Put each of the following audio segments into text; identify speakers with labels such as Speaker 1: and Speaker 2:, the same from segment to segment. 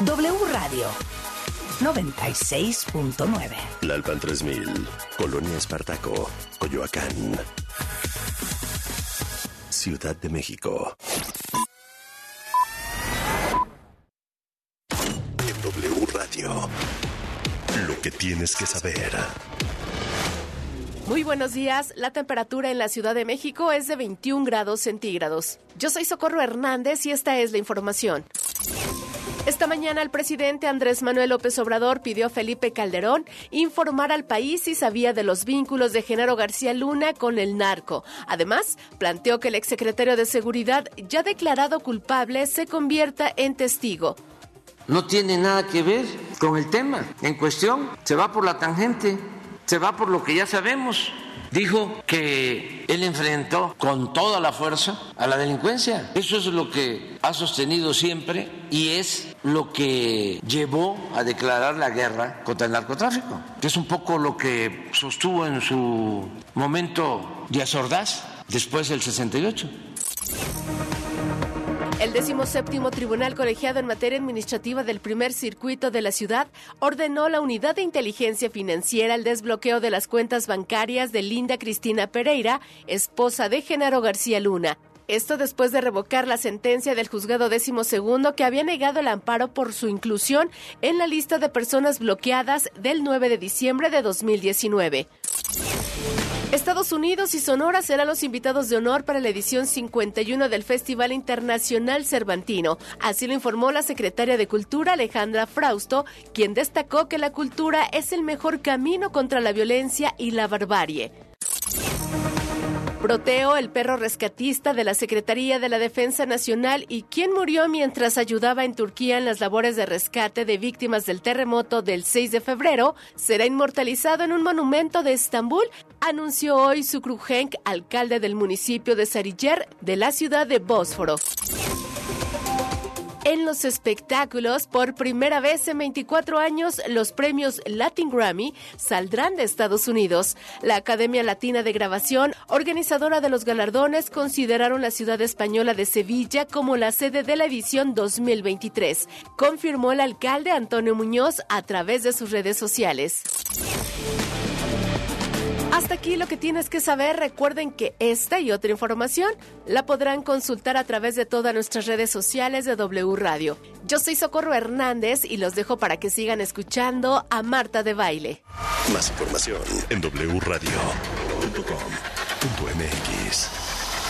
Speaker 1: W Radio 96.9.
Speaker 2: Lalpan 3000, Colonia Espartaco, Coyoacán. Ciudad de México. En W Radio. Lo que tienes que saber.
Speaker 3: Muy buenos días. La temperatura en la Ciudad de México es de 21 grados centígrados. Yo soy Socorro Hernández y esta es la información. Esta mañana el presidente Andrés Manuel López Obrador pidió a Felipe Calderón informar al país si sabía de los vínculos de Genaro García Luna con el narco. Además, planteó que el exsecretario de Seguridad, ya declarado culpable, se convierta en testigo.
Speaker 4: No tiene nada que ver con el tema en cuestión, se va por la tangente, se va por lo que ya sabemos dijo que él enfrentó con toda la fuerza a la delincuencia. Eso es lo que ha sostenido siempre y es lo que llevó a declarar la guerra contra el narcotráfico, es un poco lo que sostuvo en su momento Díaz Ordaz después del 68.
Speaker 3: El 17 Tribunal Colegiado en Materia Administrativa del Primer Circuito de la Ciudad ordenó la Unidad de Inteligencia Financiera el desbloqueo de las cuentas bancarias de Linda Cristina Pereira, esposa de Genaro García Luna. Esto después de revocar la sentencia del juzgado décimo segundo que había negado el amparo por su inclusión en la lista de personas bloqueadas del 9 de diciembre de 2019. Estados Unidos y Sonora serán los invitados de honor para la edición 51 del Festival Internacional Cervantino. Así lo informó la secretaria de Cultura Alejandra Frausto, quien destacó que la cultura es el mejor camino contra la violencia y la barbarie. Proteo, el perro rescatista de la Secretaría de la Defensa Nacional y quien murió mientras ayudaba en Turquía en las labores de rescate de víctimas del terremoto del 6 de febrero, será inmortalizado en un monumento de Estambul, anunció hoy Sukruhenk, alcalde del municipio de Sarıyer de la ciudad de Bósforo en los espectáculos. Por primera vez en 24 años, los premios Latin Grammy saldrán de Estados Unidos. La Academia Latina de Grabación, organizadora de los galardones, consideraron la ciudad española de Sevilla como la sede de la edición 2023, confirmó el alcalde Antonio Muñoz a través de sus redes sociales. Hasta aquí lo que tienes que saber. Recuerden que esta y otra información la podrán consultar a través de todas nuestras redes sociales de W Radio. Yo soy Socorro Hernández y los dejo para que sigan escuchando a Marta de Baile.
Speaker 2: Más información en wradio.com.mx.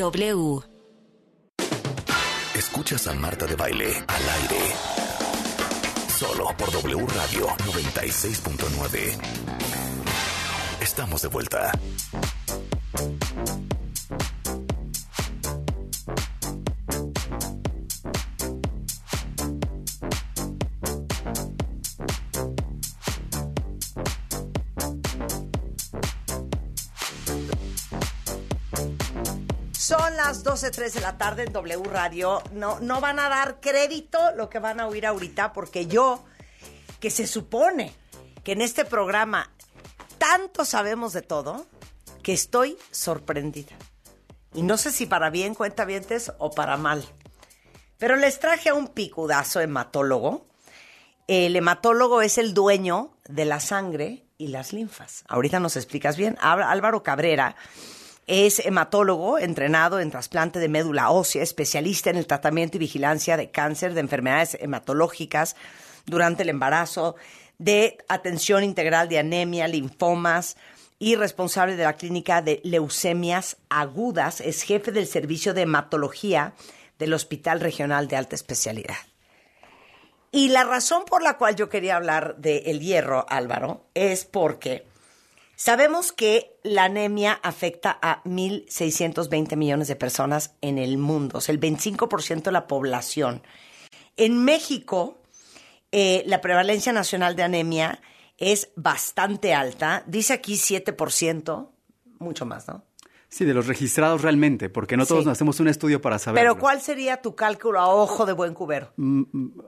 Speaker 1: W.
Speaker 2: Escuchas a Marta de Baile al aire. Solo por W Radio 96.9. Estamos de vuelta.
Speaker 5: Son las 12.03 de la tarde en W Radio. No, no van a dar crédito lo que van a oír ahorita porque yo, que se supone que en este programa tanto sabemos de todo, que estoy sorprendida. Y no sé si para bien cuentavientes o para mal. Pero les traje a un picudazo hematólogo. El hematólogo es el dueño de la sangre y las linfas. Ahorita nos explicas bien. Álvaro Cabrera es hematólogo, entrenado en trasplante de médula ósea, especialista en el tratamiento y vigilancia de cáncer, de enfermedades hematológicas durante el embarazo, de atención integral de anemia, linfomas y responsable de la clínica de leucemias agudas. Es jefe del servicio de hematología del Hospital Regional de Alta Especialidad. Y la razón por la cual yo quería hablar del el hierro, Álvaro, es porque Sabemos que la anemia afecta a 1.620 millones de personas en el mundo, o sea, el 25% de la población. En México eh, la prevalencia nacional de anemia es bastante alta. Dice aquí 7%, mucho más, ¿no?
Speaker 6: Sí, de los registrados realmente, porque no todos
Speaker 5: Sí.
Speaker 6: hacemos un estudio para saber.
Speaker 5: Pero ¿cuál sería tu cálculo a ojo de buen cubero?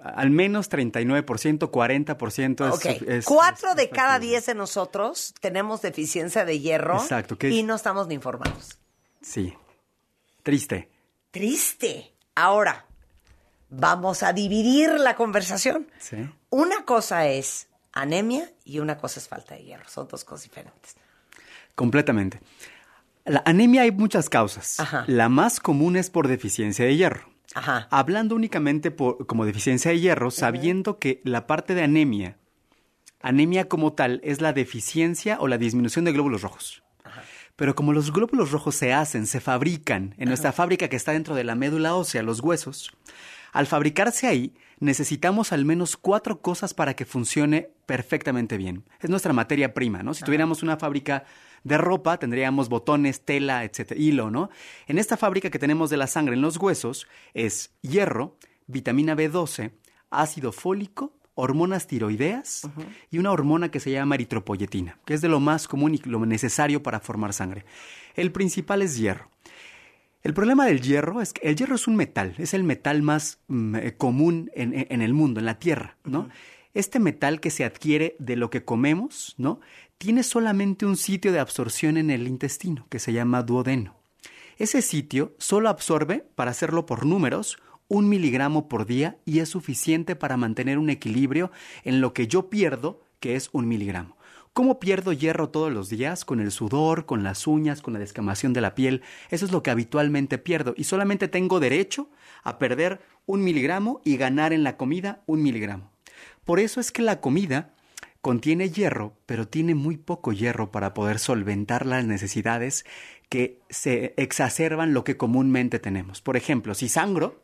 Speaker 6: Al menos 39%, 40% es...
Speaker 5: Ok,
Speaker 6: es-
Speaker 5: cuatro
Speaker 6: es-
Speaker 5: de cada diez de nosotros tenemos deficiencia de hierro
Speaker 6: Exacto,
Speaker 5: y no estamos ni informados.
Speaker 6: Sí. Triste.
Speaker 5: Triste. Ahora, vamos a dividir la conversación.
Speaker 6: Sí.
Speaker 5: Una cosa es anemia y una cosa es falta de hierro. Son dos cosas diferentes.
Speaker 6: Completamente. La anemia hay muchas causas.
Speaker 5: Ajá.
Speaker 6: La más común es por deficiencia de hierro.
Speaker 5: Ajá.
Speaker 6: Hablando únicamente por, como deficiencia de hierro, sabiendo que la parte de anemia, anemia como tal, es la deficiencia o la disminución de glóbulos rojos. Pero como los glóbulos rojos se hacen, se fabrican en nuestra fábrica que está dentro de la médula ósea, los huesos, al fabricarse ahí, necesitamos al menos cuatro cosas para que funcione perfectamente bien. Es nuestra materia prima, ¿no? Si tuviéramos una fábrica de ropa, tendríamos botones, tela, etcétera, hilo, ¿no? En esta fábrica que tenemos de la sangre en los huesos es hierro, vitamina B12, ácido fólico, hormonas tiroideas y una hormona que se llama eritropoyetina, que es de lo más común y lo necesario para formar sangre. El principal es hierro. El problema del hierro es que el hierro es un metal, es el metal más mm, eh, común en, el mundo, en la Tierra, ¿no? Este metal que se adquiere de lo que comemos, ¿no? Tiene solamente un sitio de absorción en el intestino, que se llama duodeno. Ese sitio solo absorbe, para hacerlo por números, un miligramo por día y es suficiente para mantener un equilibrio en lo que yo pierdo, que es un miligramo. ¿Cómo pierdo hierro todos los días? Con el sudor, con las uñas, con la descamación de la piel. Eso es lo que habitualmente pierdo y solamente tengo derecho a perder un miligramo y ganar en la comida un miligramo. Por eso es que la comida contiene hierro, pero tiene muy poco hierro para poder solventar las necesidades que se exacerban lo que comúnmente tenemos. Por ejemplo, si sangro,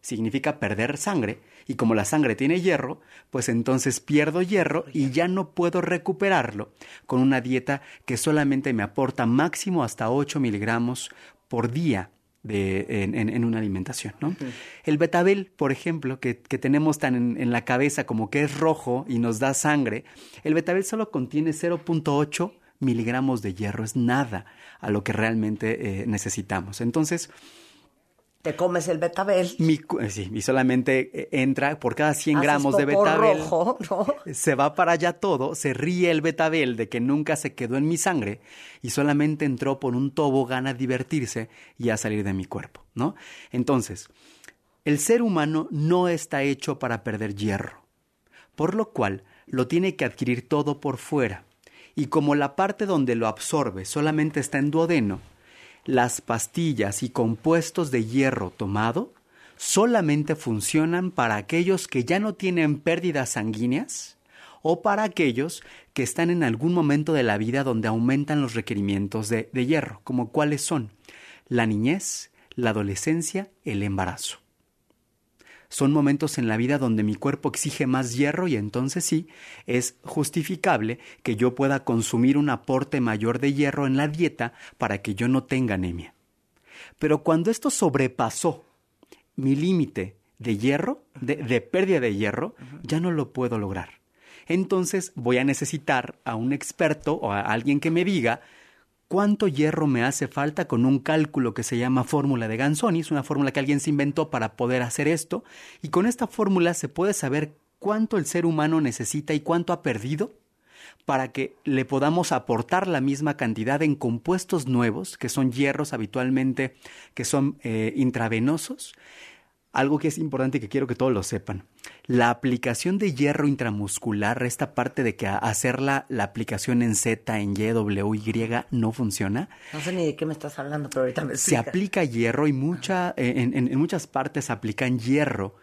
Speaker 6: significa perder sangre, y como la sangre tiene hierro, pues entonces pierdo hierro y ya no puedo recuperarlo con una dieta que solamente me aporta máximo hasta 8 miligramos por día de, en, en- en una alimentación. ¿no? El betabel, por ejemplo, que, que tenemos tan en, en la cabeza como que es rojo y nos da sangre, el betabel solo contiene 0.8 miligramos de hierro, es nada a lo que realmente eh, necesitamos. Entonces,
Speaker 5: Te comes el betabel.
Speaker 6: mi eh, sí, y solamente eh, entra por cada 100
Speaker 5: haces
Speaker 6: gramos de betabel.
Speaker 5: rojo, ¿no?
Speaker 6: Se va para allá todo, se ríe el betabel de que nunca se quedó en mi sangre y solamente entró por un tobogán a divertirse y a salir de mi cuerpo, ¿no? Entonces, el ser humano no está hecho para perder hierro, por lo cual lo tiene que adquirir todo por fuera. Y como la parte donde lo absorbe solamente está en duodeno, las pastillas y compuestos de hierro tomado solamente funcionan para aquellos que ya no tienen pérdidas sanguíneas o para aquellos que están en algún momento de la vida donde aumentan los requerimientos de, de hierro, como cuáles son la niñez, la adolescencia, el embarazo. Son momentos en la vida donde mi cuerpo exige más hierro y entonces sí, es justificable que yo pueda consumir un aporte mayor de hierro en la dieta para que yo no tenga anemia. Pero cuando esto sobrepasó mi límite de hierro, de, de pérdida de hierro, ya no lo puedo lograr. Entonces voy a necesitar a un experto o a alguien que me diga cuánto hierro me hace falta con un cálculo que se llama fórmula de Ganzoni, es una fórmula que alguien se inventó para poder hacer esto, y con esta fórmula se puede saber cuánto el ser humano necesita y cuánto ha perdido para que le podamos aportar la misma cantidad en compuestos nuevos, que son hierros habitualmente, que son eh, intravenosos. Algo que es importante y que quiero que todos lo sepan. La aplicación de hierro intramuscular, esta parte de que hacer la, aplicación en Z, en Y, W, Y, no funciona.
Speaker 5: No sé ni de qué me estás hablando, pero ahorita me
Speaker 6: Se aplica hierro y mucha, eh, en, en- en muchas partes aplican hierro,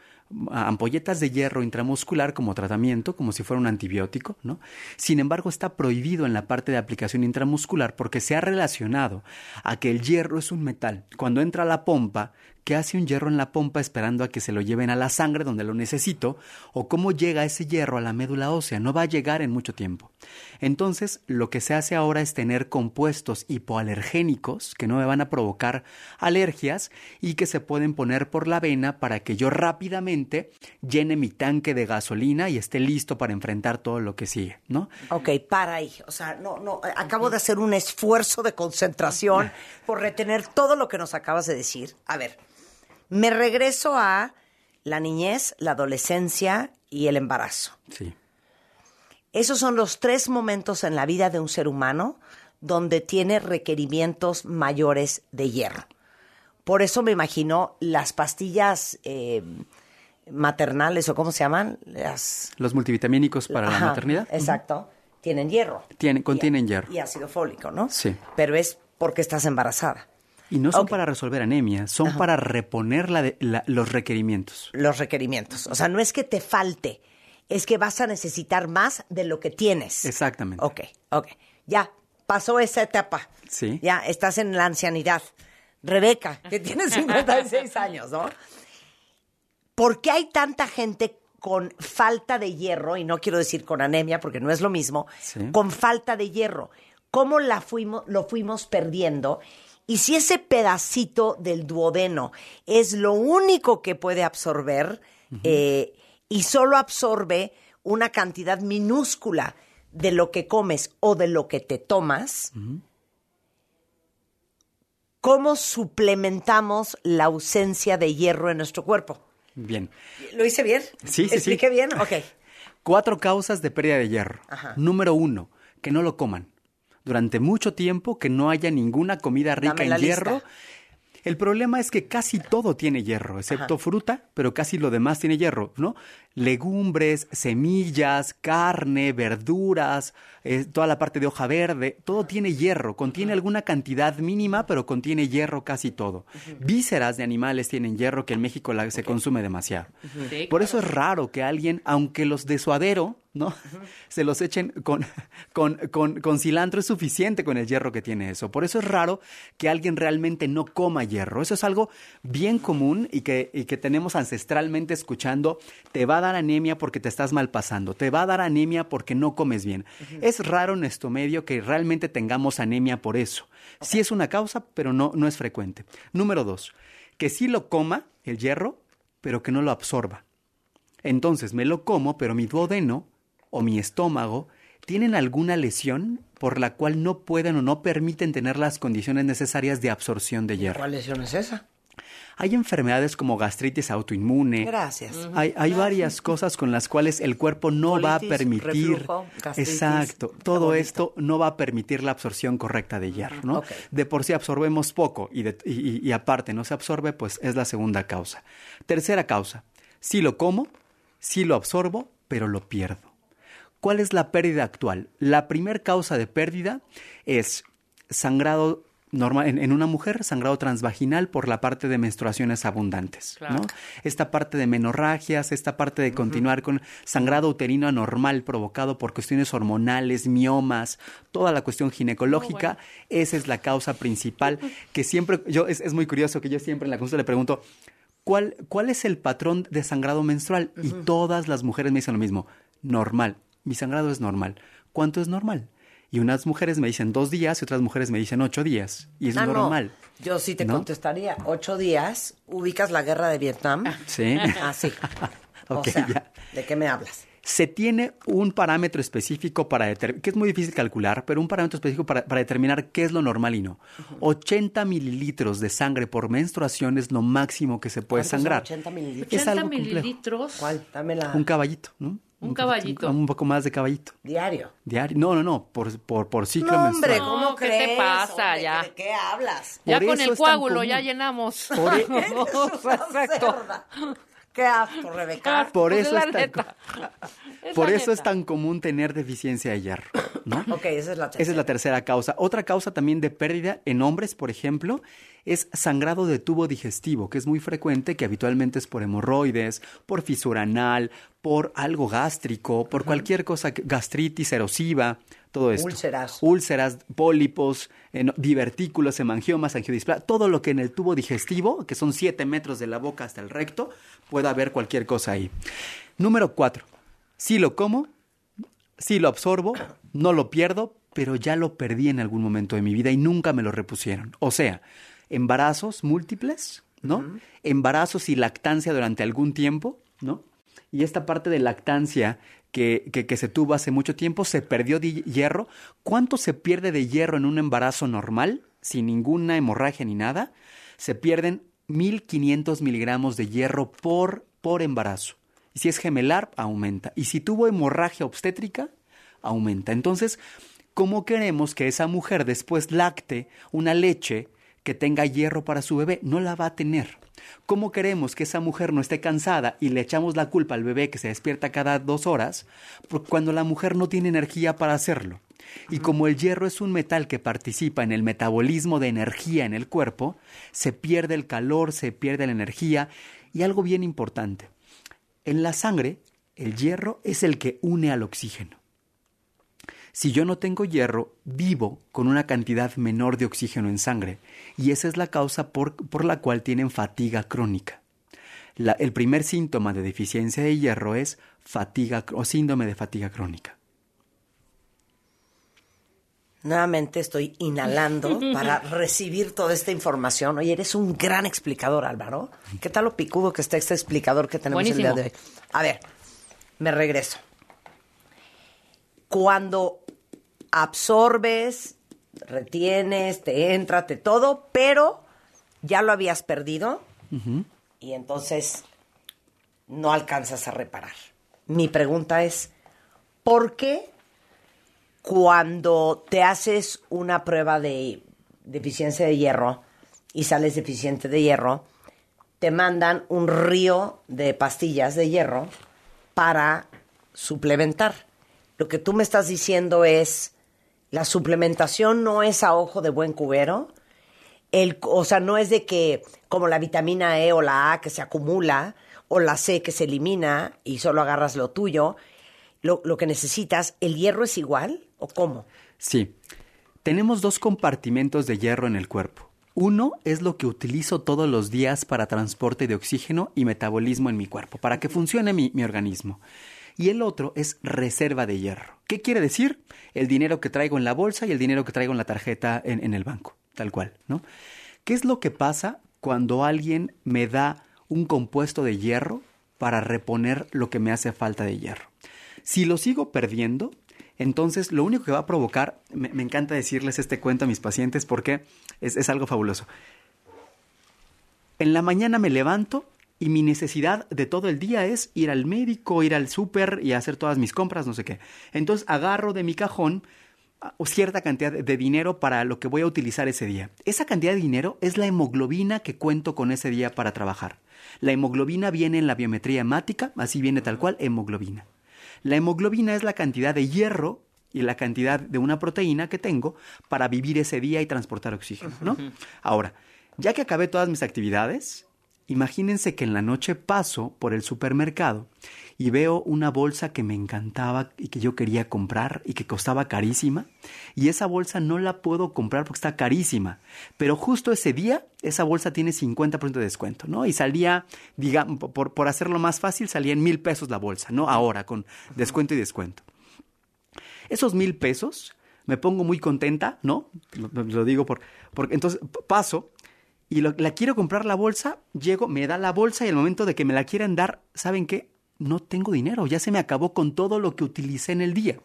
Speaker 6: ampolletas de hierro intramuscular como tratamiento, como si fuera un antibiótico, ¿no? Sin embargo, está prohibido en la parte de aplicación intramuscular porque se ha relacionado a que el hierro es un metal. Cuando entra a la pompa, ¿Qué hace un hierro en la pompa esperando a que se lo lleven a la sangre donde lo necesito? ¿O cómo llega ese hierro a la médula ósea? No va a llegar en mucho tiempo. Entonces, lo que se hace ahora es tener compuestos hipoalergénicos que no me van a provocar alergias y que se pueden poner por la vena para que yo rápidamente llene mi tanque de gasolina y esté listo para enfrentar todo lo que sigue, ¿no?
Speaker 5: Ok, para ahí. O sea, no, no, acabo de hacer un esfuerzo de concentración por retener todo lo que nos acabas de decir. A ver, me regreso a la niñez, la adolescencia y el embarazo.
Speaker 6: Sí.
Speaker 5: Esos son los tres momentos en la vida de un ser humano donde tiene requerimientos mayores de hierro. Por eso me imagino las pastillas eh, maternales o cómo se llaman, las
Speaker 6: Los multivitamínicos para la maternidad.
Speaker 5: Exacto. Tienen hierro.
Speaker 6: Tienen-
Speaker 5: Y-
Speaker 6: contienen hierro.
Speaker 5: Y ácido fólico, ¿no?
Speaker 6: Sí.
Speaker 5: Pero es porque estás embarazada.
Speaker 6: Y no son para resolver anemia, son para reponer la de- la- los requerimientos.
Speaker 5: Los requerimientos. O sea, no es que te falte, es que vas a necesitar más de lo que tienes.
Speaker 6: Exactamente.
Speaker 5: Ok, ok. Ya, pasó esa etapa.
Speaker 6: Sí.
Speaker 5: Ya, estás en la ancianidad. Rebeca, que tiene 56 años, ¿no? ¿Por qué hay tanta gente con falta de hierro, y no quiero decir con anemia porque no es lo mismo,
Speaker 6: Sí.
Speaker 5: con falta de hierro? ¿Cómo la fuimos, lo fuimos perdiendo? Y si ese pedacito del duodeno es lo único que puede absorber eh, y solo absorbe una cantidad minúscula de lo que comes o de lo que te tomas, ¿cómo suplementamos la ausencia de hierro en nuestro cuerpo?
Speaker 6: Bien.
Speaker 5: ¿Lo hice bien?
Speaker 6: Sí, sí, sí.
Speaker 5: ¿Expliqué bien? Ok.
Speaker 6: Cuatro causas de pérdida de hierro.
Speaker 5: Ajá.
Speaker 6: Número uno, que no lo coman. Durante mucho tiempo que no haya ninguna comida rica en hierro.
Speaker 5: lista.
Speaker 6: El problema es que casi todo tiene hierro, excepto fruta, pero casi lo demás tiene hierro, ¿no? Legumbres, semillas, carne, verduras, eh, toda la parte de hoja verde, todo tiene hierro, contiene alguna cantidad mínima, pero contiene hierro casi todo. Vísceras de animales tienen hierro que en México la- se consume demasiado. Por eso es raro que alguien, aunque los de suadero, ¿no? Se los echen con, con, con, con cilantro, es suficiente con el hierro que tiene eso. Por eso es raro que alguien realmente no coma hierro. Eso es algo bien común y que, y que tenemos ancestralmente escuchando. Te va a dar anemia porque te estás mal pasando. Te va a dar anemia porque no comes bien. Es raro en nuestro medio que realmente tengamos anemia por eso. Sí es una causa, pero no, no es frecuente. Número dos, que sí lo coma el hierro, pero que no lo absorba. Entonces me lo como, pero mi duodeno o mi estómago tienen alguna lesión por la cual no pueden o no permiten tener las condiciones necesarias de absorción de hierro.
Speaker 5: ¿Cuál lesión es esa?
Speaker 6: Hay enfermedades como gastritis autoinmune.
Speaker 5: Gracias.
Speaker 6: Hay, hay varias cosas con las cuales el cuerpo no va a permitir.
Speaker 5: reflujo, gastritis.
Speaker 6: Exacto. Todo esto no va a permitir la absorción correcta de hierro, ¿no? De por sí absorbemos poco y, de- y- y- y aparte no se absorbe, pues es la segunda causa. Tercera causa. Si lo como, si lo absorbo, pero lo pierdo. ¿Cuál es la pérdida actual? La primera causa de pérdida es sangrado normal en, en una mujer, sangrado transvaginal por la parte de menstruaciones abundantes,
Speaker 7: Claro.
Speaker 6: ¿no? Esta parte de menorragias, esta parte de continuar con sangrado uterino anormal provocado por cuestiones hormonales, miomas, toda la cuestión ginecológica, esa es la causa principal que siempre yo es, es muy curioso que yo siempre en la consulta le pregunto ¿Cuál, ¿Cuál es el patrón de sangrado menstrual? Y todas las mujeres me dicen lo mismo. Normal. Mi sangrado es normal. ¿Cuánto es normal? Y unas mujeres me dicen dos días y otras mujeres me dicen ocho días. Y es
Speaker 5: Ah, no.
Speaker 6: normal.
Speaker 5: Yo sí te
Speaker 6: ¿No?
Speaker 5: contestaría. Ocho días, ubicas la guerra de Vietnam.
Speaker 6: Sí.
Speaker 5: Ah, sí.
Speaker 6: Ok,
Speaker 5: o sea,
Speaker 6: ya.
Speaker 5: ¿de qué me hablas?
Speaker 6: Se tiene un parámetro específico para determinar, que es muy difícil calcular, pero un parámetro específico para, para determinar qué es lo normal y no. 80 mililitros de sangre por menstruación es lo máximo que se puede
Speaker 5: ¿Cuántos son
Speaker 6: sangrar.
Speaker 5: 80 mililitros?
Speaker 6: Es
Speaker 7: 80
Speaker 6: algo
Speaker 7: mililitros.
Speaker 5: ¿Cuál? Dame la...
Speaker 6: Un caballito, ¿no?
Speaker 7: Un caballito.
Speaker 6: Un poco más de caballito.
Speaker 5: Diario.
Speaker 6: Diario. No, no, no, por, por, por ciclo
Speaker 5: No, hombre,
Speaker 6: menstrual.
Speaker 5: ¿cómo
Speaker 7: No, ¿qué
Speaker 5: crees?
Speaker 7: te pasa
Speaker 5: hombre?
Speaker 7: ya?
Speaker 5: ¿De qué hablas?
Speaker 7: Ya
Speaker 6: Por
Speaker 7: con el coágulo ya llenamos.
Speaker 6: Por e-
Speaker 5: Eres una
Speaker 7: Exacto.
Speaker 5: Qué asco, Rebeca.
Speaker 6: Por eso
Speaker 7: es
Speaker 6: tan-
Speaker 7: neta. Es
Speaker 6: Por
Speaker 7: la
Speaker 6: eso es
Speaker 7: neta.
Speaker 6: tan común tener deficiencia de hierro. ¿no?
Speaker 5: Ok, esa es la tercera.
Speaker 6: Esa es la tercera causa. Otra causa también de pérdida en hombres, por ejemplo, es sangrado de tubo digestivo, que es muy frecuente, que habitualmente es por hemorroides, por fisura anal, por algo gástrico, por cualquier cosa, gastritis erosiva, todo esto.
Speaker 5: Úlceras.
Speaker 6: Úlceras, pólipos, eh, no, divertículos, hemangiomas, angiodisplasia, todo lo que en el tubo digestivo, que son 7 metros de la boca hasta el recto, pueda haber cualquier cosa ahí. Número 4. Si lo como, si lo absorbo, no lo pierdo, pero ya lo perdí en algún momento de mi vida y nunca me lo repusieron. O sea, embarazos múltiples, ¿no? Embarazos y lactancia durante algún tiempo, ¿no? Y esta parte de lactancia que, que, se tuvo hace mucho tiempo, se perdió de hierro. ¿Cuánto se pierde de hierro en un embarazo normal, sin ninguna hemorragia ni nada? Se pierden 1500 miligramos de hierro por, por embarazo. Y si es gemelar, aumenta. Y si tuvo hemorragia obstétrica, aumenta. Entonces, ¿cómo queremos que esa mujer después lacte una leche que tenga hierro para su bebé? No la va a tener. ¿Cómo queremos que esa mujer no esté cansada y le echamos la culpa al bebé que se despierta cada dos horas cuando la mujer no tiene energía para hacerlo? Y como el hierro es un metal que participa en el metabolismo de energía en el cuerpo, se pierde el calor, se pierde la energía y algo bien importante. En la sangre, el hierro es el que une al oxígeno. Si yo no tengo hierro, vivo con una cantidad menor de oxígeno en sangre y esa es la causa por, por la cual tienen fatiga crónica. La, el primer síntoma de deficiencia de hierro es fatiga o síndrome de fatiga crónica.
Speaker 5: Nuevamente estoy inhalando para recibir toda esta información. Oye, eres un gran explicador, Álvaro. ¿Qué tal lo picudo que está este explicador que tenemos
Speaker 7: Buenísimo.
Speaker 5: el día de hoy? A ver, me regreso. Cuando absorbes, retienes, te entra, te todo, pero ya lo habías perdido y entonces no alcanzas a reparar. Mi pregunta es, ¿por qué cuando te haces una prueba de deficiencia de hierro y sales deficiente de hierro, te mandan un río de pastillas de hierro para suplementar? Lo que tú me estás diciendo es, la suplementación no es a ojo de buen cubero, el, o sea, no es de que como la vitamina E o la A que se acumula, o la C que se elimina y solo agarras lo tuyo, lo, lo que necesitas, ¿el hierro es igual o cómo?
Speaker 6: Sí. Tenemos dos compartimentos de hierro en el cuerpo. Uno es lo que utilizo todos los días para transporte de oxígeno y metabolismo en mi cuerpo, para que funcione mi, mi organismo. Y el otro es reserva de hierro. ¿Qué quiere decir? El dinero que traigo en la bolsa y el dinero que traigo en la tarjeta en, el banco, tal cual, ¿no? ¿Qué es lo que pasa cuando alguien me da un compuesto de hierro para reponer lo que me hace falta de hierro? Si lo sigo perdiendo, entonces lo único que va a provocar, me, encanta decirles este cuento a mis pacientes porque es algo fabuloso. En la mañana me levanto y mi necesidad de todo el día es ir al médico, ir al súper y hacer todas mis compras, no sé qué. Entonces agarro de mi cajón ah, cierta cantidad de dinero para lo que voy a utilizar ese día. Esa cantidad de dinero es la hemoglobina que cuento con ese día para trabajar. La hemoglobina viene en la biometría hemática, así viene tal cual, hemoglobina. La hemoglobina es la cantidad de hierro y la cantidad de una proteína que tengo para vivir ese día y transportar oxígeno, ¿no? Ahora, ya que acabé todas mis actividades, imagínense que en la noche paso por el supermercado y veo una bolsa que me encantaba y que yo quería comprar y que costaba carísima y esa bolsa no la puedo comprar porque está carísima, pero justo ese día esa bolsa tiene 50% de descuento, ¿no? Y salía, digamos, por, por hacerlo más fácil, salía en mil pesos la bolsa, ¿no? Ahora con descuento y descuento. Esos mil pesos me pongo muy contenta, ¿no? Lo, lo digo por, porque entonces paso y lo- la quiero comprar la bolsa, llego, me da la bolsa y al momento de que me la quieran dar, ¿saben qué? No tengo dinero, ya se me acabó con todo lo que utilicé en el día.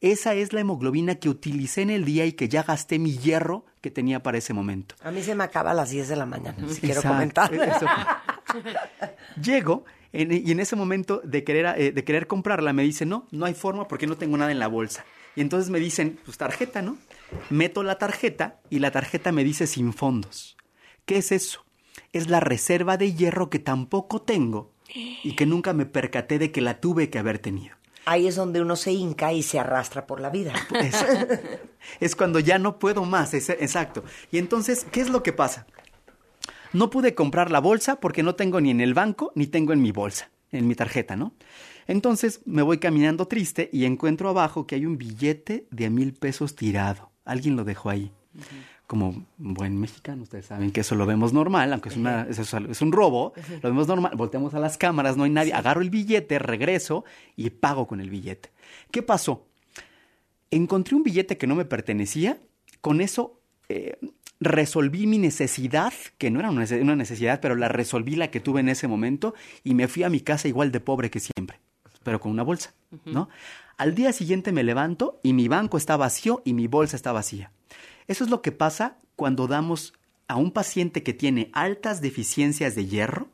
Speaker 6: Esa es la hemoglobina que utilicé en el día y que ya gasté mi hierro que tenía para ese momento.
Speaker 5: A mí se me acaba a las 10 de la mañana, si quiero comentar.
Speaker 6: Eso. Llego en- y en ese momento de querer, eh, de querer comprarla me dice, no, no hay forma porque no tengo nada en la bolsa. Y entonces me dicen, pues tarjeta, ¿no? Meto la tarjeta y la tarjeta me dice sin fondos. ¿Qué es eso? Es la reserva de hierro que tampoco tengo y que nunca me percaté de que la tuve que haber tenido.
Speaker 5: ahí es donde uno se hinca y se arrastra por la vida.
Speaker 6: Es, es cuando ya no puedo más, es- exacto. Y entonces, ¿qué es lo que pasa? No pude comprar la bolsa porque no tengo ni en el banco ni tengo en mi bolsa, en mi tarjeta, ¿no? Entonces me voy caminando triste y encuentro abajo que hay un billete de a mil pesos tirado. Alguien lo dejó ahí. Como buen mexicano, ustedes saben que eso lo vemos normal, aunque es, una, es, es un robo, lo vemos normal. Volteamos a las cámaras, no hay nadie, agarro el billete, regreso y pago con el billete. ¿Qué pasó? encontré un billete que no me pertenecía, con eso eh, resolví mi necesidad, que no era una necesidad, pero la resolví la que tuve en ese momento y me fui a mi casa igual de pobre que siempre, pero con una bolsa, ¿no? Al día siguiente me levanto y mi banco está vacío y mi bolsa está vacía. Eso es lo que pasa cuando damos a un paciente que tiene altas deficiencias de hierro,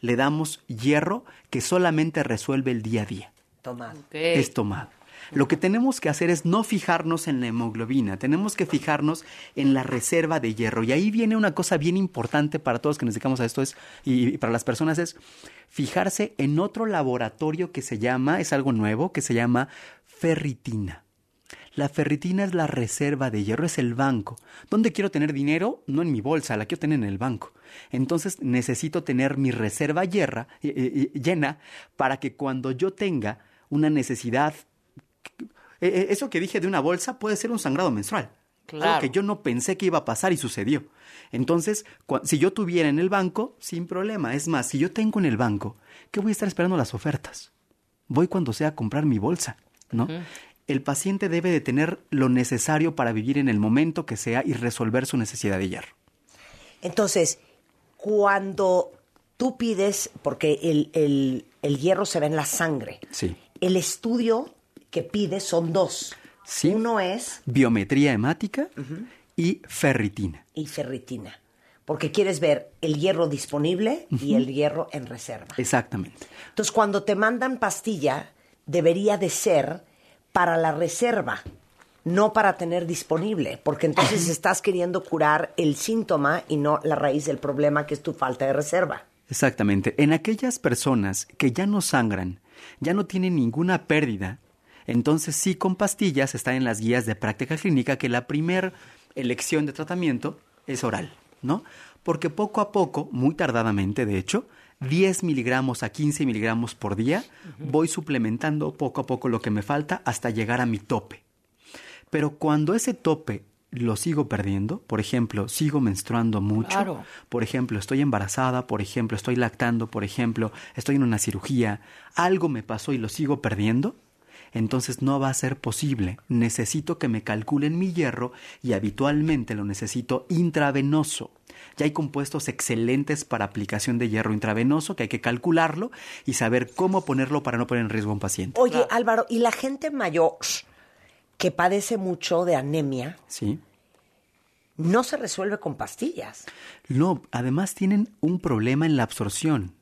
Speaker 6: le damos hierro que solamente resuelve el día a día
Speaker 5: Tomás.
Speaker 6: es tomado. Lo que tenemos que hacer es no fijarnos en la hemoglobina, tenemos que fijarnos en la reserva de hierro. Y ahí viene una cosa bien importante para todos que nos dedicamos a esto es, y, y para las personas es fijarse en otro laboratorio que se llama, es algo nuevo, que se llama ferritina. La ferritina es la reserva de hierro, es el banco. ¿Dónde quiero tener dinero? No en mi bolsa, la quiero tener en el banco. Entonces necesito tener mi reserva hierra- eh, eh, eh, llena para que cuando yo tenga una necesidad, eh, eso que dije de una bolsa puede ser un sangrado menstrual. Algo
Speaker 7: Claro.
Speaker 6: que yo no pensé que iba a pasar y sucedió. Entonces, si yo tuviera en el banco, sin problema. Es más, si yo tengo en el banco, ¿qué voy a estar esperando las ofertas? Voy cuando sea a comprar mi bolsa, ¿no? El paciente debe de tener lo necesario para vivir en el momento que sea y resolver su necesidad de hierro.
Speaker 5: Entonces, cuando tú pides, porque el, el- el hierro se ve en la sangre,
Speaker 6: Sí.
Speaker 5: el estudio que pides son dos.
Speaker 6: Sí.
Speaker 5: Uno es
Speaker 6: Biometría hemática y ferritina.
Speaker 5: y ferritina, porque quieres ver el hierro disponible y el hierro en reserva.
Speaker 6: Exactamente.
Speaker 5: Entonces, cuando te mandan pastilla, debería de ser para la reserva, no para tener disponible, porque entonces estás queriendo curar el síntoma y no la raíz del problema, que es tu falta de reserva.
Speaker 6: Exactamente. En aquellas personas que ya no sangran, ya no tienen ninguna pérdida, entonces sí con pastillas está en las guías de práctica clínica que la primer elección de tratamiento es oral, ¿no? Porque poco a poco, muy tardadamente de hecho, 10 miligramos a 15 miligramos por día, voy suplementando poco a poco lo que me falta hasta llegar a mi tope. Pero cuando ese tope lo sigo perdiendo, por ejemplo, sigo menstruando mucho,
Speaker 7: Claro.
Speaker 6: por ejemplo, estoy embarazada, por ejemplo, estoy lactando, por ejemplo, estoy en una cirugía, algo me pasó y lo sigo perdiendo, entonces no va a ser posible. Necesito que me calculen mi hierro y habitualmente lo necesito intravenoso. Ya hay compuestos excelentes para aplicación de hierro intravenoso que hay que calcularlo y saber cómo ponerlo para no poner en riesgo a un paciente.
Speaker 5: Oye, Álvaro, ¿y la gente mayor que padece mucho de anemia
Speaker 6: ¿Sí?
Speaker 5: no se resuelve con pastillas?
Speaker 6: No, además tienen un problema en la absorción,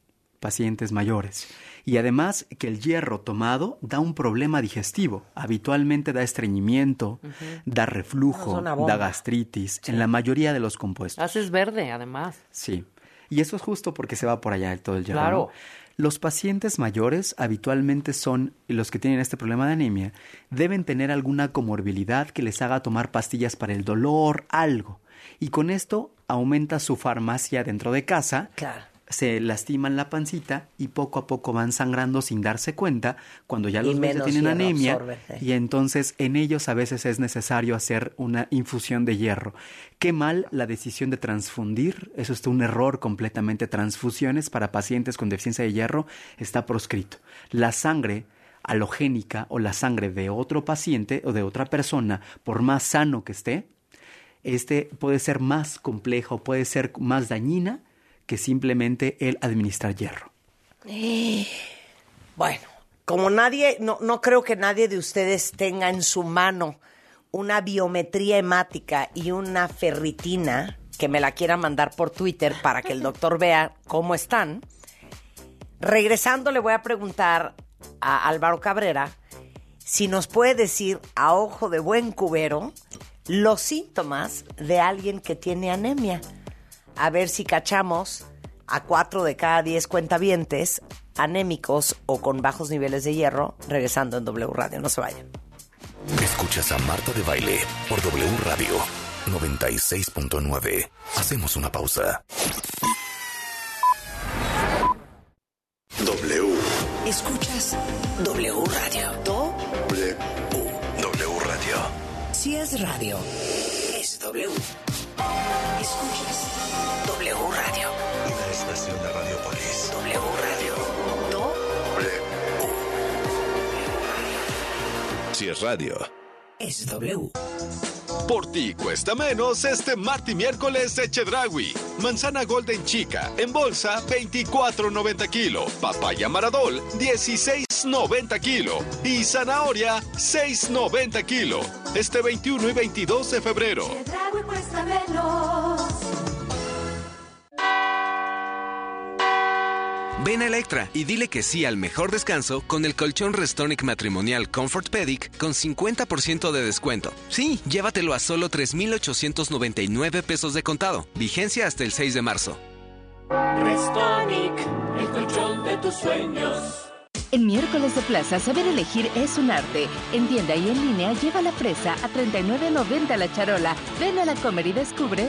Speaker 6: pacientes mayores. Y además que el hierro tomado da un problema digestivo. Habitualmente da estreñimiento, da reflujo, da gastritis, en la mayoría de los compuestos.
Speaker 7: Haces verde, además.
Speaker 6: Sí. Y eso es justo porque se va por allá todo el hierro.
Speaker 7: Claro.
Speaker 6: ¿no? Los pacientes mayores habitualmente son los que tienen este problema de anemia, deben tener alguna comorbilidad que les haga tomar pastillas para el dolor, algo. Y con esto aumenta su farmacia dentro de casa,
Speaker 5: Claro.
Speaker 6: Se lastiman la pancita y poco a poco van sangrando sin darse cuenta cuando ya los tienen anemia y entonces en ellos a veces es necesario hacer una infusión de hierro. Qué mal la decisión de transfundir, eso es un error completamente. Transfusiones para pacientes con deficiencia de hierro está proscrito. La sangre halogénica o la sangre de otro paciente o de otra persona, por más sano que esté, este puede ser más complejo, puede ser más dañina que simplemente el administrar hierro.
Speaker 5: Bueno, como nadie, no, no creo que nadie de ustedes tenga en su mano una biometría hemática y una ferritina que me la quiera mandar por Twitter para que el doctor vea cómo están. Regresando le voy a preguntar a Álvaro Cabrera si nos puede decir a ojo de buen cubero los síntomas de alguien que tiene anemia. A ver si cachamos a cuatro de cada diez cuentavientes anémicos o con bajos niveles de hierro, regresando en W Radio. No se vayan.
Speaker 7: Escuchas a Marta de Baile por W Radio 96.9. Hacemos una pausa.
Speaker 2: W.
Speaker 5: Escuchas W Radio. Do
Speaker 2: W. W Radio.
Speaker 5: si es radio, es W. Escuchas W Radio.
Speaker 2: Una estación de Radiopolis.
Speaker 5: W Radio. Do
Speaker 2: W. Si es radio.
Speaker 5: es W.
Speaker 8: Por ti cuesta menos este martes y miércoles de Chedragui. Manzana Golden Chica en bolsa 24.90 kilo. Papaya Maradol 16.90 kilo. Y zanahoria 6.90 kilo. Este 21 y 22 de febrero.
Speaker 9: Ven a Electra y dile que sí al mejor descanso con el colchón Restonic matrimonial Comfort Pedic con 50% de descuento. Sí, llévatelo a solo 3,899 pesos de contado. Vigencia hasta el 6 de marzo.
Speaker 10: Restonic, el colchón de tus sueños.
Speaker 11: En miércoles de plaza, saber elegir es un arte. En tienda y en línea, lleva la fresa a 39.90 la charola. Ven a la comer y descubre.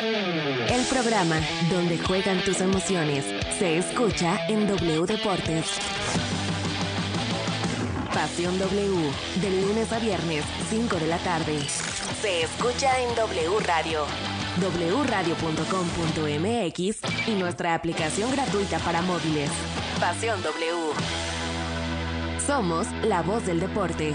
Speaker 1: El programa donde juegan tus emociones se escucha en W Deportes. Pasión W, de lunes a viernes, 5 de la tarde. Se escucha en W Radio, wradio.com.mx y nuestra aplicación gratuita para móviles. Pasión W. Somos la voz del deporte.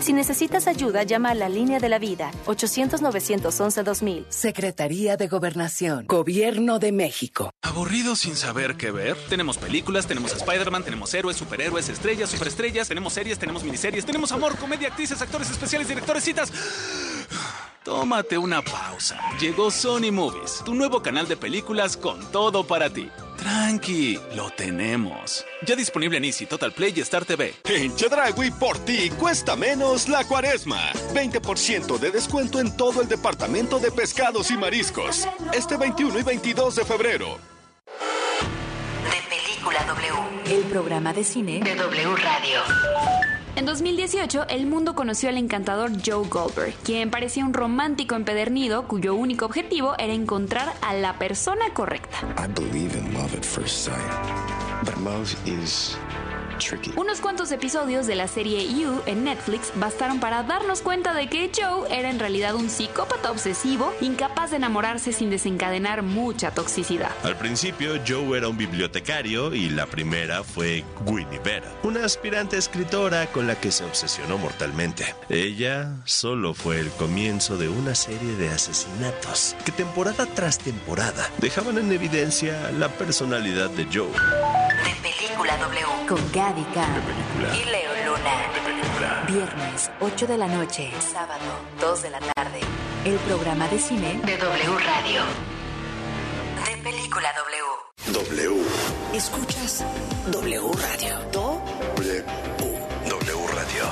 Speaker 1: Si necesitas ayuda, llama a la línea de la vida, 800-911-2000.
Speaker 12: Secretaría de Gobernación, Gobierno de México.
Speaker 13: ¿Aburrido sin saber qué ver? Tenemos películas, tenemos Spider-Man, tenemos héroes, superhéroes, estrellas, superestrellas, tenemos series, tenemos miniseries, tenemos amor, comedia, actrices, actores especiales, directores, citas. Tómate una pausa. Llegó Sony Movies, tu nuevo canal de películas con todo para ti. Tranqui, lo tenemos. Ya disponible en Easy, Total Play y Star TV.
Speaker 8: En Chedragui por ti cuesta menos la cuaresma. 20% de descuento en todo el departamento de pescados y mariscos. Este 21 y 22 de febrero.
Speaker 1: De Película W. El programa de cine de W Radio.
Speaker 14: En 2018, el mundo conoció al encantador Joe Goldberg, quien parecía un romántico empedernido cuyo único objetivo era encontrar a la persona correcta.
Speaker 15: Tricky.
Speaker 14: Unos cuantos episodios de la serie You en Netflix bastaron para darnos cuenta de que Joe era en realidad un psicópata obsesivo, incapaz de enamorarse sin desencadenar mucha toxicidad.
Speaker 2: Al principio, Joe era un bibliotecario y la primera fue Winnie Vera, una aspirante escritora con la que se obsesionó mortalmente. Ella solo fue el comienzo de una serie de asesinatos que temporada tras temporada dejaban en evidencia la personalidad de Joe.
Speaker 1: Película W. Con Gaby K. Y Leo Luna. Viernes, 8 de la noche. Sábado, 2 de la tarde. El programa de cine de W Radio. De Película W.
Speaker 2: W.
Speaker 1: Escuchas W Radio. Do.
Speaker 2: W. W Radio.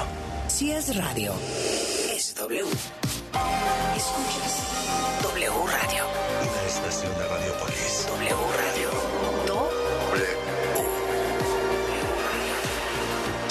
Speaker 1: Si es radio, es W. Escuchas W Radio.
Speaker 2: Una estación de Radiopolis.
Speaker 1: W Radio.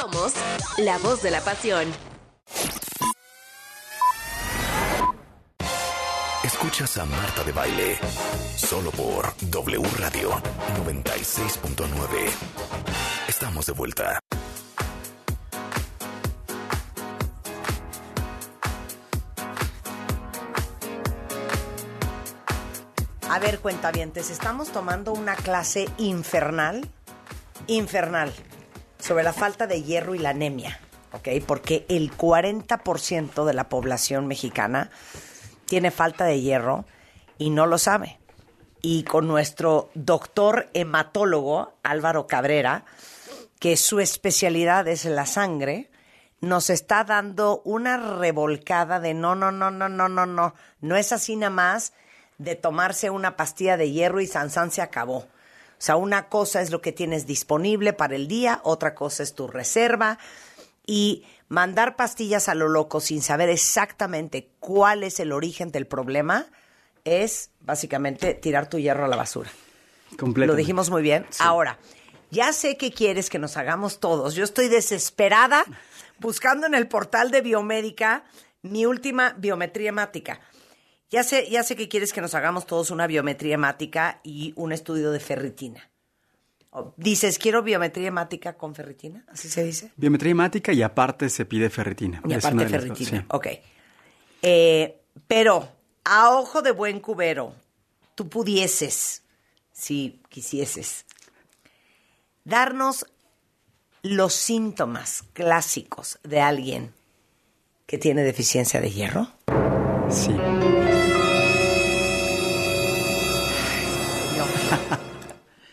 Speaker 1: Somos la voz de la pasión.
Speaker 7: Escuchas a Marta de Baile. Solo por W Radio 96.9. Estamos de vuelta.
Speaker 5: A ver, cuentavientes, estamos tomando una clase infernal, infernal, sobre la falta de hierro y la anemia, ¿ok? Porque el 40% de la población mexicana tiene falta de hierro y no lo sabe. Y con nuestro doctor hematólogo, Álvaro Cabrera, que su especialidad es la sangre, nos está dando una revolcada de no, no, no, no, no, no, no. No es así nada más de tomarse una pastilla de hierro y Sansán se acabó. O sea, una cosa es lo que tienes disponible para el día, otra cosa es tu reserva. Y mandar pastillas a lo loco sin saber exactamente cuál es el origen del problema es básicamente tirar tu hierro a la basura. Lo dijimos muy bien. Ahora, ya sé que quieres que nos hagamos todos. Yo estoy desesperada buscando en el portal de biomédica mi última biometría hemática. Ya sé, ya sé que quieres que nos hagamos todos una biometría hemática y un estudio de ferritina. O Dices, quiero biometría hemática con ferritina, así se dice.
Speaker 16: Biometría hemática y aparte se pide ferritina.
Speaker 5: Y aparte ferritina.
Speaker 16: sí.
Speaker 5: Ok. Eh, pero, a ojo de buen cubero, tú pudieses, si quisieses, darnos los síntomas clásicos de alguien que tiene deficiencia de hierro.
Speaker 16: Sí.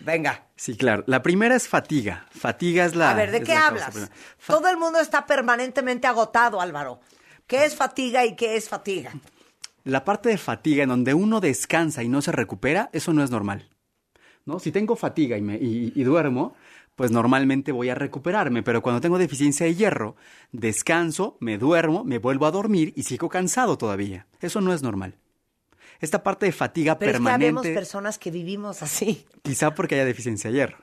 Speaker 5: Venga.
Speaker 16: Sí, claro. La primera es fatiga. Fatiga es la.
Speaker 5: A ver, ¿de qué hablas? Todo el mundo está permanentemente agotado, Álvaro. ¿Qué es fatiga y qué es fatiga?
Speaker 16: La parte de fatiga en donde uno descansa y no se recupera, eso no es normal. ¿No? Si tengo fatiga y, me, y, y duermo, pues normalmente voy a recuperarme, pero cuando tengo deficiencia de hierro, descanso, me duermo, me vuelvo a dormir y sigo cansado todavía. Eso no es normal. Esta parte de fatiga
Speaker 5: Pero es que
Speaker 16: permanente,
Speaker 5: personas que vivimos así.
Speaker 16: quizá porque haya deficiencia de hierro.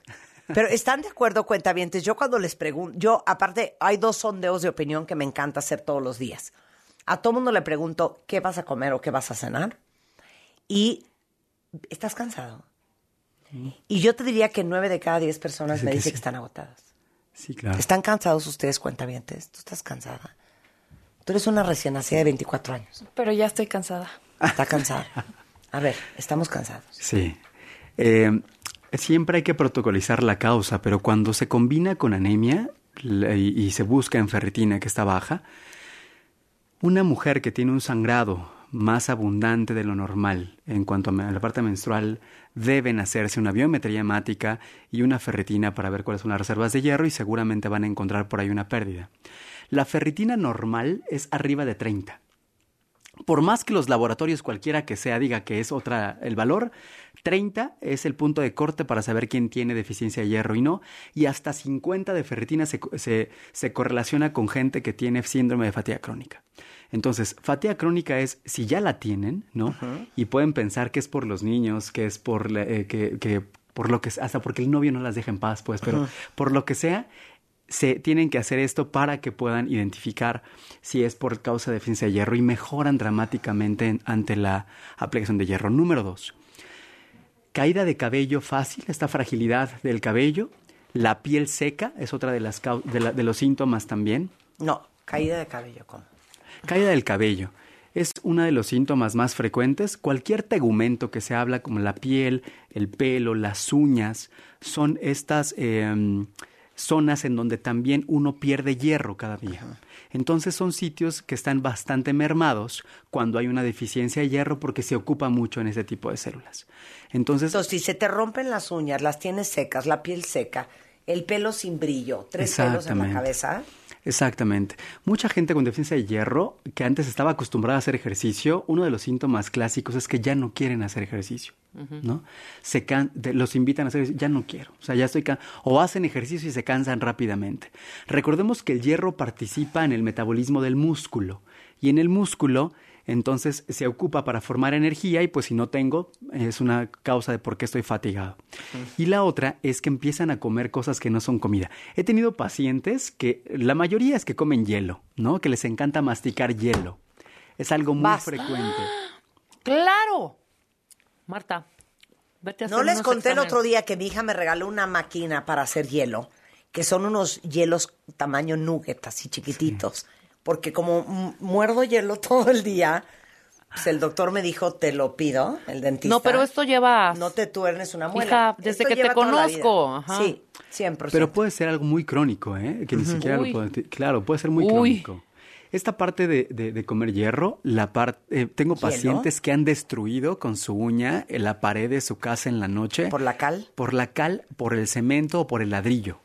Speaker 5: Pero ¿están de acuerdo, cuentavientes? Yo cuando les pregunto, yo aparte hay dos sondeos de opinión que me encanta hacer todos los días. A todo mundo le pregunto, ¿qué vas a comer o qué vas a cenar? Y, ¿estás cansado? Y yo te diría que nueve de cada diez personas
Speaker 16: Dice
Speaker 5: me
Speaker 16: que
Speaker 5: dicen
Speaker 16: sí.
Speaker 5: que están agotadas.
Speaker 16: Sí, claro.
Speaker 5: ¿Están cansados ustedes, cuentavientes? ¿Tú estás cansada? Tú eres una recién nacida de 24 años.
Speaker 17: Pero ya estoy cansada.
Speaker 5: Está cansada. A ver, estamos cansados.
Speaker 16: Sí. Eh, siempre hay que protocolizar la causa, pero cuando se combina con anemia y, y se busca en ferritina que está baja, una mujer que tiene un sangrado
Speaker 6: más abundante de lo normal en cuanto a la parte menstrual, deben hacerse una biometría hemática y una ferritina para ver cuáles son las reservas de hierro y seguramente van a encontrar por ahí una pérdida. La ferritina normal es arriba de 30. Por más que los laboratorios cualquiera que sea diga que es otra el valor, 30 es el punto de corte para saber quién tiene deficiencia de hierro y no, y hasta 50 de ferritina se, se, se correlaciona con gente que tiene síndrome de fatiga crónica. Entonces, fatiga crónica es si ya la tienen, ¿no? Y pueden pensar que es por los niños, que es por eh, que, que, por lo que hasta porque el novio no las deja en paz, pues, pero por lo que sea, se tienen que hacer esto para que puedan identificar si es por causa de deficiencia de hierro y mejoran dramáticamente ante la aplicación de hierro. Número dos, caída de cabello fácil, esta fragilidad del cabello, la piel seca es otra de, las, de, de los síntomas también.
Speaker 5: No, caída de cabello, ¿cómo?
Speaker 6: Caída del cabello. Es uno de los síntomas más frecuentes. Cualquier tegumento que se habla, como la piel, el pelo, las uñas, son estas eh, zonas en donde también uno pierde hierro cada día. Entonces son sitios que están bastante mermados cuando hay una deficiencia de hierro porque se ocupa mucho en ese tipo de células. Entonces,
Speaker 5: Entonces si se te rompen las uñas, las tienes secas, la piel seca, el pelo sin brillo, tres pelos en la cabeza,
Speaker 6: Exactamente. Mucha gente con deficiencia de hierro que antes estaba acostumbrada a hacer ejercicio, uno de los síntomas clásicos es que ya no quieren hacer ejercicio, ¿no? Se can los invitan a hacer ejercicio, ya no quiero, o sea, ya estoy o hacen ejercicio y se cansan rápidamente. Recordemos que el hierro participa en el metabolismo del músculo y en el músculo entonces se ocupa para formar energía y pues si no tengo es una causa de por qué estoy fatigado. Y la otra es que empiezan a comer cosas que no son comida. He tenido pacientes que la mayoría es que comen hielo, ¿no? Que les encanta masticar hielo. Es algo muy frecuente.
Speaker 18: Claro. Marta,
Speaker 5: vete a hacer No les conté el otro día que mi hija me regaló una máquina para hacer hielo, que son unos hielos tamaño nugget, así chiquititos porque como muerdo hielo todo el día, pues el doctor me dijo, te lo pido, el dentista.
Speaker 18: No, pero esto lleva...
Speaker 5: No te tuernes una muela.
Speaker 18: Hija, desde que te conozco.
Speaker 5: Sí, siempre.
Speaker 6: Pero puede ser algo muy crónico, ¿eh? Que ni siquiera lo puedo... Claro, puede ser muy crónico. Esta parte de, de, comer hierro, la parte, eh, tengo pacientes que han destruido con su uña la pared de su casa en la noche.
Speaker 5: ¿Por la cal?
Speaker 6: Por la cal, por el cemento o por el ladrillo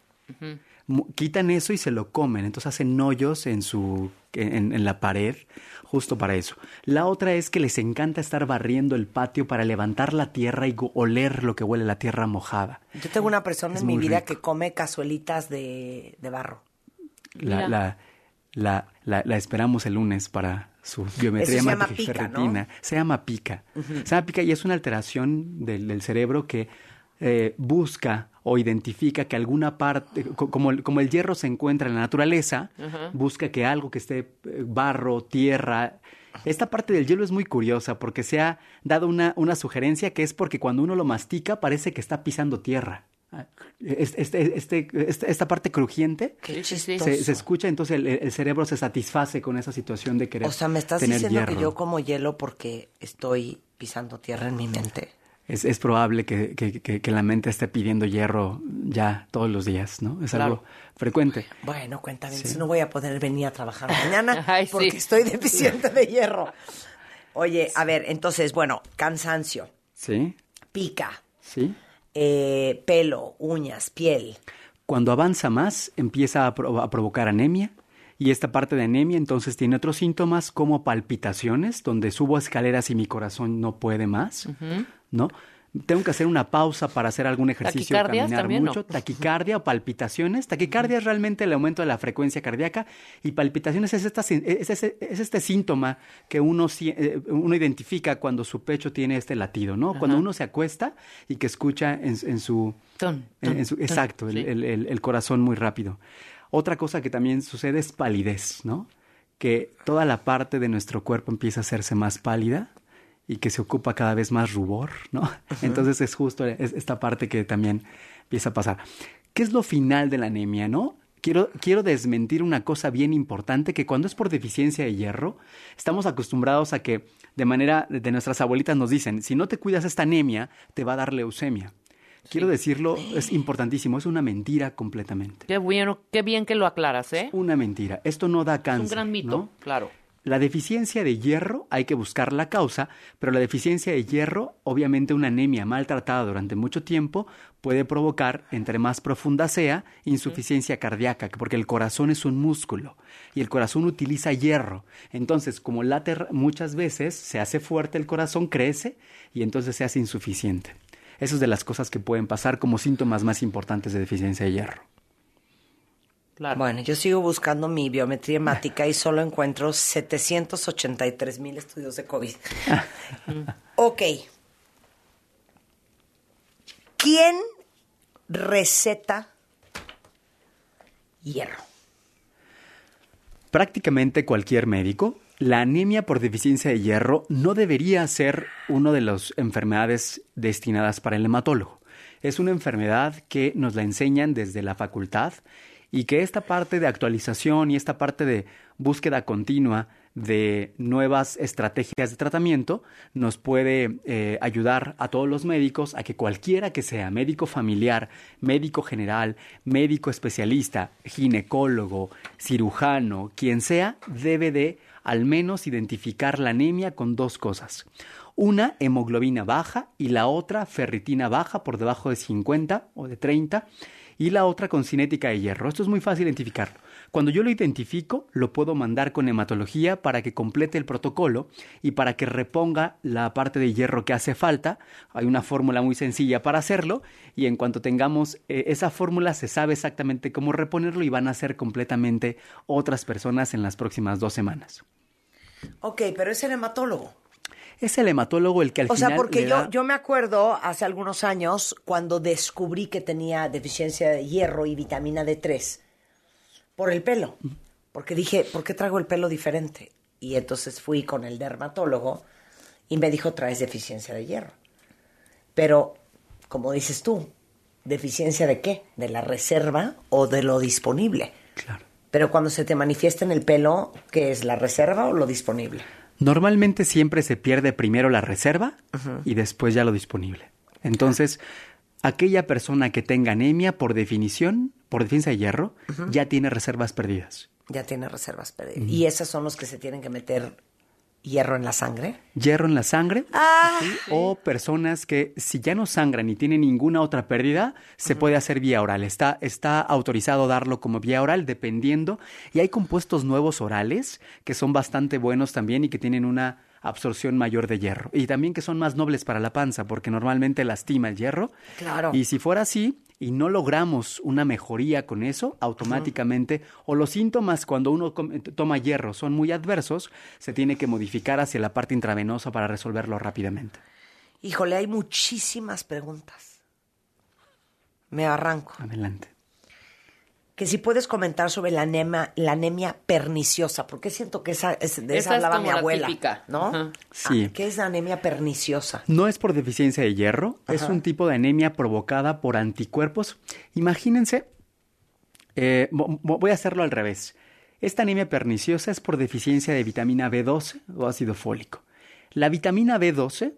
Speaker 6: quitan eso y se lo comen, entonces hacen hoyos en su en, en, la pared justo para eso. La otra es que les encanta estar barriendo el patio para levantar la tierra y oler lo que huele la tierra mojada.
Speaker 5: Yo tengo una persona en mi vida que come cazuelitas de, de barro.
Speaker 6: La, la, la, la, esperamos el lunes para su biometría
Speaker 5: se llama pica,
Speaker 6: Se llama pica. Se llama pica y es una alteración del, del cerebro que eh, busca o identifica que alguna parte, como, como, el hierro se encuentra en la naturaleza, busca que algo que esté eh, barro, tierra. Esta parte del hielo es muy curiosa porque se ha dado una, una sugerencia que es porque cuando uno lo mastica parece que está pisando tierra. Este, este, este, esta parte crujiente se, se, escucha, entonces el, cerebro se satisface con esa situación de querer.
Speaker 5: O sea, me estás diciendo que yo como hielo porque estoy pisando tierra en mi mente
Speaker 6: es, es probable que, que, que, la mente esté pidiendo hierro ya todos los días, ¿no? Es algo frecuente.
Speaker 5: Bueno, cuéntame, si no voy a poder venir a trabajar mañana porque estoy deficiente de hierro. Oye, a ver, entonces, bueno, cansancio.
Speaker 6: Sí.
Speaker 5: Pica.
Speaker 6: Sí.
Speaker 5: Eh, pelo, uñas, piel.
Speaker 6: Cuando avanza más, empieza a, a provocar anemia, y esta parte de anemia entonces tiene otros síntomas como palpitaciones, donde subo escaleras y mi corazón no puede más, ¿no? Tengo que hacer una pausa para hacer algún ejercicio, caminar mucho, taquicardia o palpitaciones. Taquicardia es realmente el aumento de la frecuencia cardíaca y palpitaciones es, esta, es, este síntoma que uno, eh, uno identifica cuando su pecho tiene este latido, ¿no? Cuando uno se acuesta y que escucha en, su, exacto, el corazón muy rápido. Otra cosa que también sucede es palidez, ¿no? Que toda la parte de nuestro cuerpo empieza a hacerse más pálida y que se ocupa cada vez más rubor, ¿no? Entonces es justo esta parte que también empieza a pasar. ¿Qué es lo final de la anemia, no? Quiero, quiero desmentir una cosa bien importante, que cuando es por deficiencia de hierro, estamos acostumbrados a que de manera de nuestras abuelitas nos dicen, si no te cuidas esta anemia, te va a dar leucemia. Quiero decirlo, es importantísimo, es una mentira completamente.
Speaker 18: Qué bueno, qué bien que lo aclaras, ¿eh?
Speaker 6: Una mentira. Esto no da cáncer.
Speaker 18: Es un gran mito, claro.
Speaker 6: La deficiencia de hierro hay que buscar la causa, pero la deficiencia de hierro, obviamente una anemia maltratada durante mucho tiempo, puede provocar, entre más profunda sea, insuficiencia cardíaca, porque el corazón es un músculo y el corazón utiliza hierro. Entonces, como late muchas veces, se hace fuerte el corazón, crece y entonces se hace insuficiente. Esas es de las cosas que pueden pasar como síntomas más importantes de deficiencia de hierro.
Speaker 5: Bueno, yo sigo buscando mi biometría hemática y solo encuentro 783 mil estudios de COVID. ok. ¿Quién receta hierro?
Speaker 6: Prácticamente cualquier médico. La anemia por deficiencia de hierro no debería ser una de las enfermedades destinadas para el hematólogo. Es una enfermedad que nos la enseñan desde la facultad y que esta parte de actualización y esta parte de búsqueda continua de nuevas estrategias de tratamiento nos puede eh, ayudar a todos los médicos a que cualquiera que sea médico familiar, médico general, médico especialista, ginecólogo, cirujano, quien sea, debe de al menos identificar la anemia con dos cosas. Una, hemoglobina baja y la otra, ferritina baja por debajo de 50 o de 30 y la otra con cinética de hierro. Esto es muy fácil identificarlo. Cuando yo lo identifico, lo puedo mandar con hematología para que complete el protocolo y para que reponga la parte de hierro que hace falta. Hay una fórmula muy sencilla para hacerlo y en cuanto tengamos eh, esa fórmula se sabe exactamente cómo reponerlo y van a ser completamente otras personas en las próximas dos semanas.
Speaker 5: Ok, pero es el hematólogo
Speaker 6: es el hematólogo el que al
Speaker 5: final.
Speaker 6: O
Speaker 5: sea, porque yo, yo me acuerdo hace algunos años cuando descubrí que tenía deficiencia de hierro y vitamina D3 por el pelo. Porque dije, ¿por qué traigo el pelo diferente? Y entonces fui con el dermatólogo y me dijo, traes deficiencia de hierro. Pero, como dices tú, ¿deficiencia de qué? ¿De la reserva o de lo disponible?
Speaker 6: Claro.
Speaker 5: Pero cuando se te manifiesta en el pelo, ¿qué es la reserva o lo disponible?
Speaker 6: Normalmente siempre se pierde primero la reserva y después ya lo disponible. Entonces, aquella persona que tenga anemia, por definición, por definición de hierro, ya tiene reservas perdidas.
Speaker 5: Ya tiene reservas perdidas. Y esas son los que se tienen que meter hierro en la sangre.
Speaker 6: Hierro en la sangre.
Speaker 5: Ah.
Speaker 6: O personas que si ya no sangran ni tienen ninguna otra pérdida, se puede hacer vía oral. Está, está autorizado darlo como vía oral dependiendo. Y hay compuestos nuevos orales que son bastante buenos también y que tienen una absorción mayor de hierro. Y también que son más nobles para la panza porque normalmente lastima el hierro.
Speaker 5: Claro.
Speaker 6: Y si fuera así, y no logramos una mejoría con eso, automáticamente, o los síntomas cuando uno toma hierro son muy adversos, se tiene que modificar hacia la parte intravenosa para resolverlo rápidamente.
Speaker 5: Híjole, hay muchísimas preguntas. Me arranco.
Speaker 6: Adelante
Speaker 5: que si puedes comentar sobre la anemia, la anemia perniciosa, porque siento que esa, de esa, hablaba mi abuela, ¿no?
Speaker 6: Sí.
Speaker 5: Ah, ¿Qué es la anemia perniciosa?
Speaker 6: No es por deficiencia de hierro, es un tipo de anemia provocada por anticuerpos. Imagínense, eh, voy a hacerlo al revés. Esta anemia perniciosa es por deficiencia de vitamina B12 o ácido fólico. La vitamina B12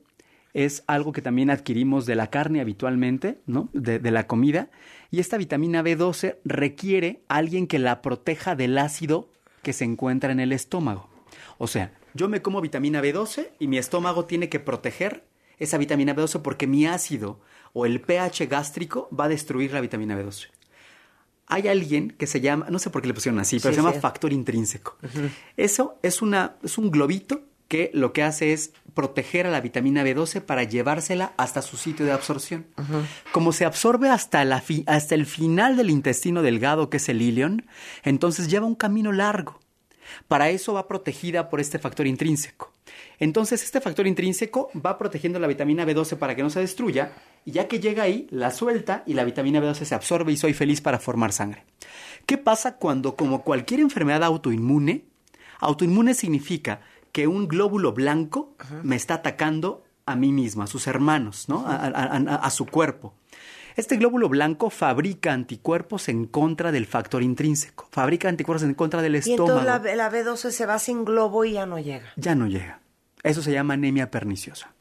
Speaker 6: es algo que también adquirimos de la carne habitualmente, ¿no? De, de la comida y esta vitamina B12 requiere alguien que la proteja del ácido que se encuentra en el estómago. O sea, yo me como vitamina B12 y mi estómago tiene que proteger esa vitamina B12 porque mi ácido o el pH gástrico va a destruir la vitamina B12. Hay alguien que se llama, no sé por qué le pusieron así, pero se llama factor intrínseco. Eso es, una, es un globito que lo que hace es proteger a la vitamina B12 para llevársela hasta su sitio de absorción. Como se absorbe hasta, la hasta el final del intestino delgado, que es el ilion, entonces lleva un camino largo. Para eso va protegida por este factor intrínseco. Entonces, este factor intrínseco va protegiendo la vitamina B12 para que no se destruya, y ya que llega ahí, la suelta y la vitamina B12 se absorbe y soy feliz para formar sangre. ¿Qué pasa cuando, como cualquier enfermedad autoinmune, autoinmune significa que un glóbulo blanco me está atacando a mí mismo, a sus hermanos, ¿no? A, su cuerpo. Este glóbulo blanco fabrica anticuerpos en contra del factor intrínseco, fabrica anticuerpos en contra del estómago.
Speaker 5: Y entonces la, B12 se va sin globo y ya no llega.
Speaker 6: Ya no llega. Eso se llama anemia perniciosa.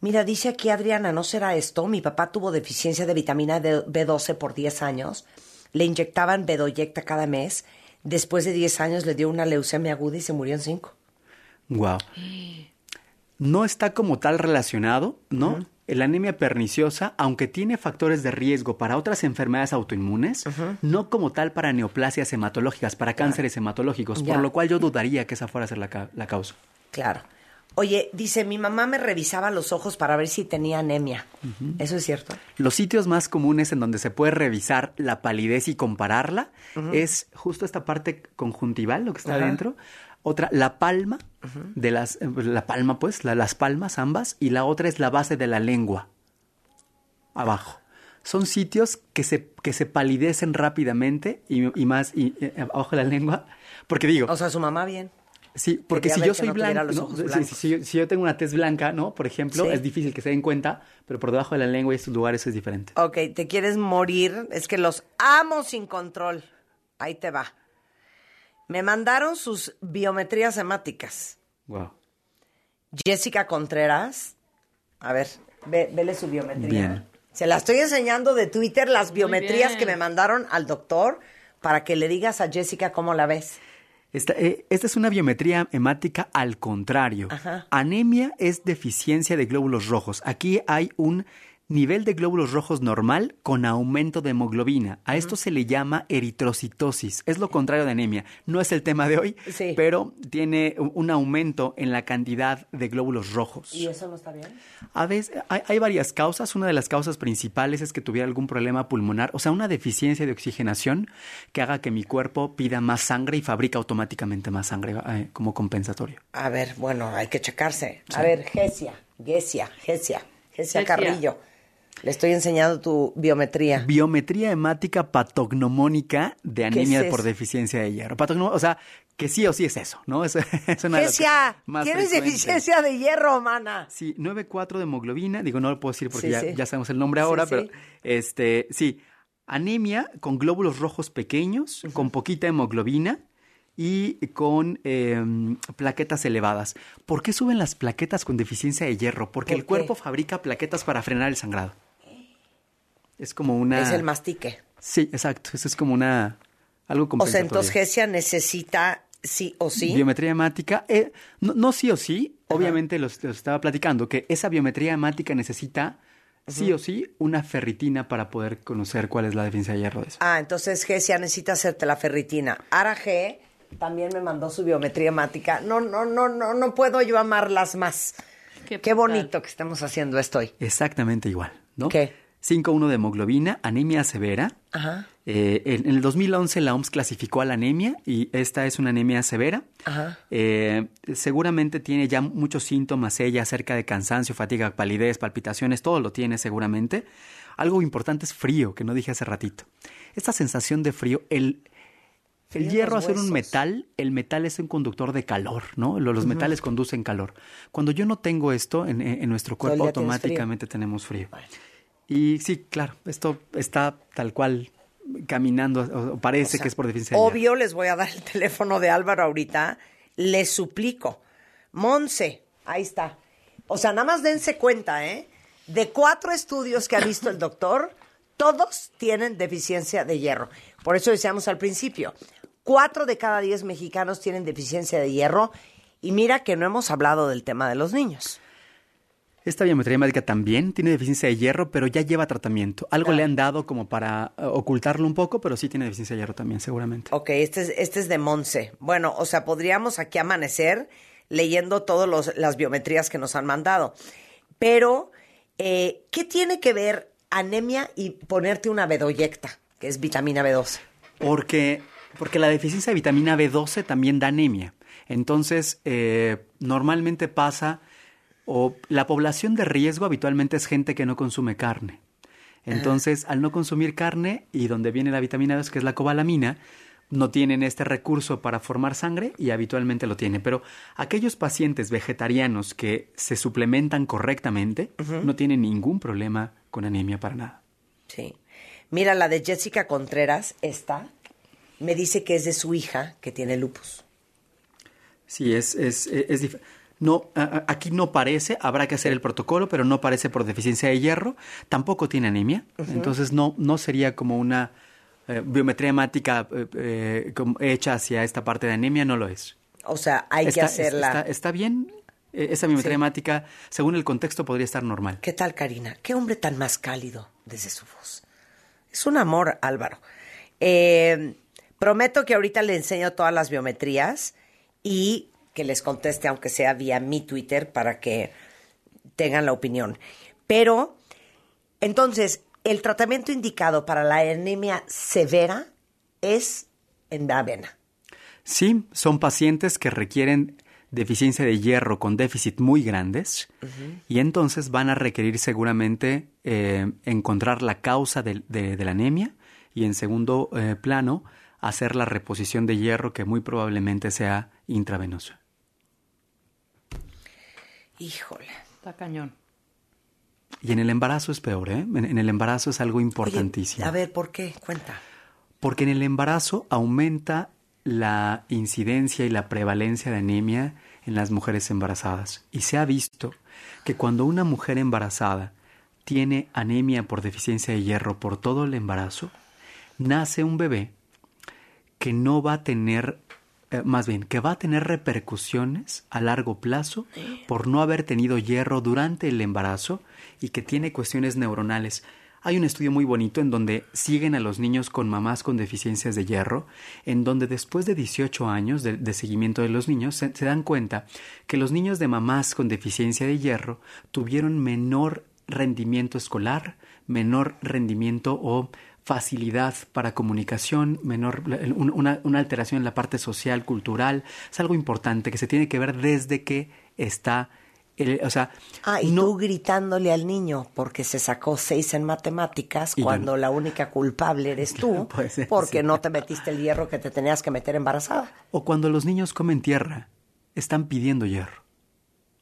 Speaker 5: Mira, dice aquí Adriana, ¿no será esto? Mi papá tuvo deficiencia de vitamina B12 por 10 años. Le inyectaban bedoyecta cada mes. Después de 10 años le dio una leucemia aguda y se murió en 5.
Speaker 6: Wow. No está como tal relacionado, ¿no? La anemia perniciosa, aunque tiene factores de riesgo para otras enfermedades autoinmunes, no como tal para neoplasias hematológicas, para cánceres hematológicos,
Speaker 5: Ya.
Speaker 6: por lo cual yo dudaría que esa fuera a ser la, ca- la causa.
Speaker 5: Claro. Oye, dice, mi mamá me revisaba los ojos para ver si tenía anemia. ¿Eso es cierto?
Speaker 6: Los sitios más comunes en donde se puede revisar la palidez y compararla es justo esta parte conjuntival, lo que está adentro. Otra, la palma de las, eh, la palma pues, la- las palmas ambas, y la otra es la base de la lengua, abajo. Son sitios que se, que se palidecen rápidamente y, y más y, eh, abajo de la lengua, porque digo...
Speaker 5: O sea, su mamá bien.
Speaker 6: Sí, porque
Speaker 5: Quería
Speaker 6: si yo soy
Speaker 5: no
Speaker 6: blanco, ¿no? Si- si, si yo, si yo tengo una tez blanca, ¿no? Por ejemplo,
Speaker 5: Sí.
Speaker 6: es difícil que se den cuenta, pero por debajo de la lengua y estos lugares es diferente.
Speaker 5: Ok, te quieres morir. Es que los amo sin control. Ahí te va. Me mandaron sus biometrías hemáticas.
Speaker 6: Wow.
Speaker 5: Jessica Contreras. A ver, ve- vele su biometría.
Speaker 6: Bien.
Speaker 5: Se la estoy enseñando de Twitter, las biometrías que me mandaron al doctor para que le digas a Jessica cómo la ves.
Speaker 6: Esta, eh, esta es una biometría hemática al contrario.
Speaker 5: Ajá.
Speaker 6: Anemia es deficiencia de glóbulos rojos. Aquí hay un nivel de glóbulos rojos normal con aumento de hemoglobina. A esto se le llama eritrocitosis. Es lo contrario de anemia. No es el tema de hoy,
Speaker 5: Sí.
Speaker 6: pero tiene un- aumento en la cantidad de glóbulos rojos.
Speaker 5: ¿Y eso no está bien?
Speaker 6: A veces hay, hay varias causas. Una de las causas principales es que tuviera algún problema pulmonar, o sea, una deficiencia de oxigenación que haga que mi cuerpo pida más sangre y fabrica automáticamente más sangre eh, como compensatorio.
Speaker 5: A ver, bueno, hay que checarse. A ver, Gesia, Gesia, Gesia Gesia. Carrillo. Le estoy enseñando tu biometría.
Speaker 6: Biometría hemática patognomónica de
Speaker 5: ¿Qué
Speaker 6: anemia
Speaker 5: es
Speaker 6: por deficiencia de hierro. Patognom- o sea, que sí o sí es eso, ¿no? Es, es una
Speaker 5: tienes deficiencia de hierro, mana.
Speaker 6: Sí, 9.4 de hemoglobina, digo, no lo puedo decir porque
Speaker 5: Sí,
Speaker 6: ya,
Speaker 5: sí.
Speaker 6: ya sabemos el nombre ahora,
Speaker 5: sí.
Speaker 6: pero este, sí, anemia con glóbulos rojos pequeños, con poquita hemoglobina y con eh, plaquetas elevadas. ¿Por qué suben las plaquetas con deficiencia de hierro? Porque
Speaker 5: ¿Por
Speaker 6: el cuerpo fabrica plaquetas para frenar el sangrado. Es como una...
Speaker 5: Es el mastique.
Speaker 6: Sí, exacto, eso es como una... Algo
Speaker 5: O sea,
Speaker 6: compensatorio.
Speaker 5: entonces Gesia necesita sí o sí.
Speaker 6: Biometría hemática, eh, no, no sí o sí, obviamente los, los estaba platicando, que esa biometría hemática necesita sí o sí una ferritina para poder conocer cuál es la deficiencia de hierro de eso.
Speaker 5: Ah, entonces Gesia necesita hacerte la ferritina. Ara G también me mandó su biometría hemática. No, no, no, no, no puedo yo amarlas más. Qué, bonito que estemos haciendo esto hoy.
Speaker 6: Exactamente igual, ¿no?
Speaker 5: ¿Qué?
Speaker 6: 5.1 de hemoglobina, anemia severa.
Speaker 5: Ajá.
Speaker 6: Eh, en, en el 2011 la OMS clasificó a la anemia y esta es una anemia severa.
Speaker 5: Ajá.
Speaker 6: Eh, seguramente tiene ya muchos síntomas ella acerca de cansancio, fatiga, palidez, palpitaciones, todo lo tiene seguramente. Algo importante es frío, que no dije hace ratito. Esta sensación de frío, el, hierro ser un metal, el metal es un conductor de calor, ¿no? Lo- Los metales conducen calor. Cuando yo no tengo esto en, nuestro cuerpo, automáticamente tenemos frío. Y sí, claro, esto está tal cual caminando, o- parece
Speaker 5: O sea,
Speaker 6: que es por deficiencia de hierro.
Speaker 5: Obvio, les voy a dar el teléfono de Álvaro ahorita. Les suplico. Monse, ahí está. O sea, nada más dense cuenta, ¿eh? De cuatro estudios que ha visto el doctor, todos tienen deficiencia de hierro. Por eso decíamos al principio, cuatro de cada diez mexicanos tienen deficiencia de hierro. Y mira que no hemos hablado del tema de los niños.
Speaker 6: Esta biometría hemática también tiene deficiencia de hierro, pero ya lleva tratamiento. Algo le han dado como para eh, ocultarlo un poco, pero sí tiene deficiencia de hierro también, seguramente.
Speaker 5: Ok, este es, este es de Monse. Bueno, o sea, podríamos aquí amanecer leyendo todas las biometrías que nos han mandado. Pero, eh, ¿qué tiene que ver anemia y ponerte una bedoyecta, que es vitamina B12?
Speaker 6: Porque, porque la deficiencia de vitamina B12 también da anemia. Entonces, eh, normalmente pasa, o la población de riesgo habitualmente es gente que no consume carne. Entonces, al no consumir carne, y donde viene la vitamina B, que es la cobalamina, no tienen este recurso para formar sangre y habitualmente lo tienen. Pero aquellos pacientes vegetarianos que se suplementan correctamente no tienen ningún problema con anemia para nada.
Speaker 5: Sí. Mira, la de Jessica Contreras, esta, me dice que es de su hija que tiene lupus.
Speaker 6: Sí, es, es, es, dif- no, aquí no parece, habrá que hacer el protocolo, pero no parece por deficiencia de hierro, tampoco tiene anemia, entonces no, no sería como una eh, biometría hemática eh, eh, hecha hacia esta parte de anemia, no lo es.
Speaker 5: O sea, hay que
Speaker 6: Está-
Speaker 5: hacerla.
Speaker 6: Está, está bien. Esa biometría hemática, según el contexto, podría estar normal.
Speaker 5: ¿Qué tal, Karina? Qué hombre tan más cálido desde su voz. Es un amor, Álvaro. Eh, prometo que ahorita le enseño todas las biometrías y que les conteste, aunque sea vía mi Twitter, para que tengan la opinión. Pero, entonces, el tratamiento indicado para la anemia severa es en la avena.
Speaker 6: Sí, son pacientes que requieren deficiencia de hierro con déficit muy grandes y entonces van a requerir seguramente eh, encontrar la causa de la anemia y en segundo eh, plano hacer la reposición de hierro que muy probablemente sea intravenosa.
Speaker 5: Híjole.
Speaker 18: Está cañón.
Speaker 6: Y en el embarazo es peor, ¿eh? En, en el embarazo es algo importantísimo.
Speaker 5: A ver, ¿por qué? Cuenta.
Speaker 6: Porque en el embarazo aumenta la incidencia y la prevalencia de anemia en las mujeres embarazadas. Y se ha visto que cuando una mujer embarazada tiene anemia por deficiencia de hierro por todo el embarazo, nace un bebé que no va a tener, eh, más bien, que va a tener repercusiones a largo plazo por no haber tenido hierro durante el embarazo y que tiene cuestiones neuronales. Hay un estudio muy bonito en donde siguen a los niños con mamás con deficiencias de hierro, en donde después de 18 años de, de seguimiento de los niños se, se dan cuenta que los niños de mamás con deficiencia de hierro tuvieron menor rendimiento escolar, menor rendimiento o facilidad para comunicación, menor un- una, una alteración en la parte social, cultural. Es algo importante que se tiene que ver desde que está, el- o sea,
Speaker 5: Ah, y tú gritándole al niño porque se sacó seis en matemáticas
Speaker 6: Y
Speaker 5: cuando la única culpable eres tú
Speaker 6: ser,
Speaker 5: porque
Speaker 6: sí.
Speaker 5: no te metiste el hierro que te tenías que meter embarazada.
Speaker 6: O cuando los niños comen tierra, están pidiendo hierro,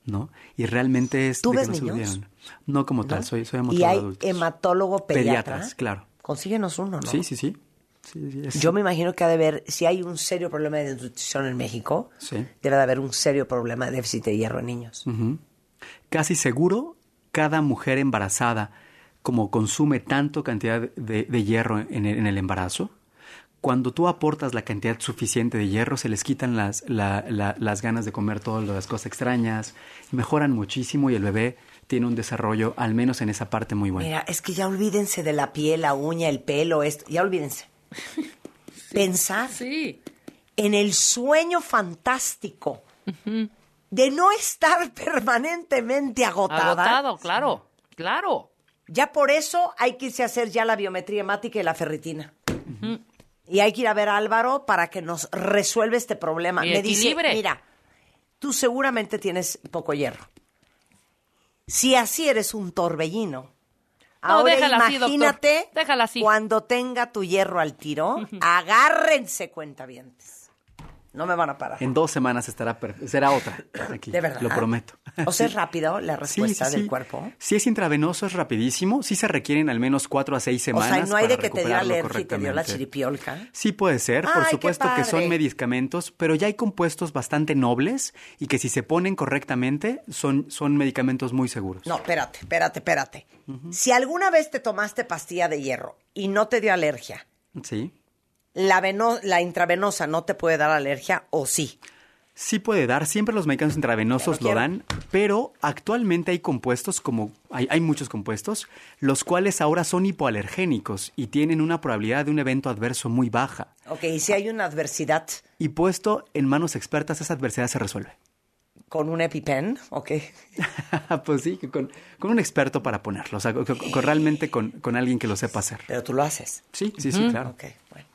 Speaker 6: ¿no? Y realmente es
Speaker 5: ¿Tú
Speaker 6: de que
Speaker 5: ves
Speaker 6: no
Speaker 5: niños?
Speaker 6: No como tal, soy, soy
Speaker 5: Y
Speaker 6: hematólogo de
Speaker 5: hay
Speaker 6: adultos.
Speaker 5: hematólogo pediatra.
Speaker 6: Pediatras, claro.
Speaker 5: Consíguenos uno, ¿no?
Speaker 6: Sí, sí, sí. Sí, sí, es-
Speaker 5: Yo me imagino que ha de haber, si hay un serio problema de nutrición en México,
Speaker 6: Sí.
Speaker 5: debe de haber un serio problema de déficit de hierro en niños.
Speaker 6: Casi seguro, cada mujer embarazada, como consume tanto cantidad de, de hierro en el, en el embarazo, cuando tú aportas la cantidad suficiente de hierro, se les quitan las, la- la- las ganas de comer todas las cosas extrañas, mejoran muchísimo y el bebé tiene un desarrollo, al menos en esa parte, muy bueno.
Speaker 5: Mira, es que ya olvídense de la piel, la uña, el pelo, esto, ya olvídense. Pensar en el sueño fantástico de no estar permanentemente agotada.
Speaker 18: Agotado, claro, claro.
Speaker 5: Ya por eso hay que irse a hacer ya la biometría hemática y la ferritina. Y hay que ir a ver a Álvaro para que nos resuelva este problema.
Speaker 18: Y
Speaker 5: Me dice,
Speaker 18: equilibre.
Speaker 5: mira, tú seguramente tienes poco hierro. Si así eres un torbellino,
Speaker 18: No,
Speaker 5: ahora
Speaker 18: así,
Speaker 5: imagínate
Speaker 18: Déjala así.
Speaker 5: cuando tenga tu hierro al tiro, agárrense cuentavientes. No me van a parar.
Speaker 6: En dos semanas estará será otra aquí,
Speaker 5: ¿De verdad?
Speaker 6: lo prometo.
Speaker 5: O sea, es rápido la respuesta
Speaker 6: sí,
Speaker 5: del cuerpo.
Speaker 6: Si es intravenoso es rapidísimo, sí se requieren al menos cuatro a seis
Speaker 5: O
Speaker 6: semanas.
Speaker 5: sea, no hay de que te dio alergia y te dio la chiripiolca.
Speaker 6: Sí puede ser, por
Speaker 5: Ay,
Speaker 6: supuesto que son medicamentos, pero ya hay compuestos bastante nobles y que si se ponen correctamente son, son medicamentos muy seguros.
Speaker 5: No, espérate, espérate, espérate. Si alguna vez te tomaste pastilla de hierro y no te dio alergia,
Speaker 6: Sí.
Speaker 5: ¿La, veno- la intravenosa no te puede dar alergia o sí?
Speaker 6: Sí puede dar, siempre los medicamentos intravenosos lo dan, pero actualmente hay compuestos como, hay, hay muchos compuestos, los cuales ahora son hipoalergénicos y tienen una probabilidad de un evento adverso muy baja.
Speaker 5: Ok, y si hay una adversidad
Speaker 6: Y puesto en manos expertas, esa adversidad se resuelve.
Speaker 5: con un EpiPen, ok.
Speaker 6: pues sí, con, con un experto para ponerlo, o sea, con- realmente con, alguien que lo sepa hacer.
Speaker 5: Pero tú lo haces.
Speaker 6: Sí, sí, sí, claro.
Speaker 5: Ok, bueno.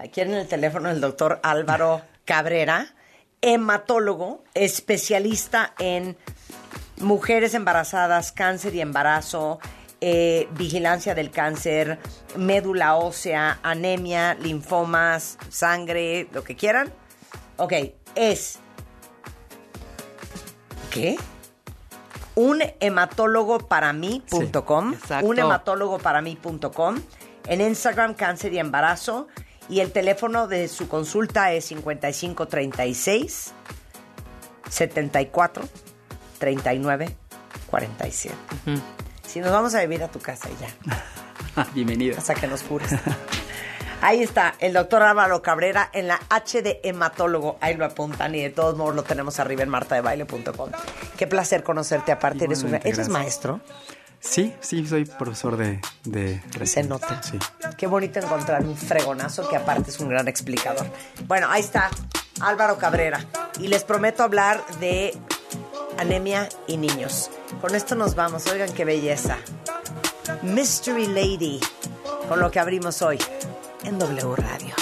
Speaker 5: Aquí en el teléfono el doctor Álvaro Cabrera, hematólogo, especialista en mujeres embarazadas, cáncer y embarazo, eh, vigilancia del cáncer, médula ósea, anemia, linfomas, sangre, lo que quieran. Ok, es... ¿Qué? Un hematólogo para mí.com. un hematólogo para mí.com. En Instagram, cáncer y embarazo. Y el teléfono de su consulta es 5536 74 39 47. Si nos vamos a vivir a tu casa ya.
Speaker 6: Bienvenida.
Speaker 5: Hasta que nos cures. Ahí está, el doctor Álvaro Cabrera en la H de hematólogo. Ahí lo apuntan y de todos modos lo tenemos arriba en martadebaile.com. Qué placer conocerte. Aparte, eres, una,
Speaker 6: Igualmente,
Speaker 5: ¿eres
Speaker 6: gracias.
Speaker 5: maestro.
Speaker 6: Sí, sí, soy profesor de... de
Speaker 5: Se nota.
Speaker 6: Sí.
Speaker 5: Qué bonito encontrar un fregonazo que aparte es un gran explicador. Bueno, ahí está Álvaro Cabrera. Y les prometo hablar de anemia y niños. Con esto nos vamos. Oigan qué belleza. Mystery Lady. Con lo que abrimos hoy en W Radio.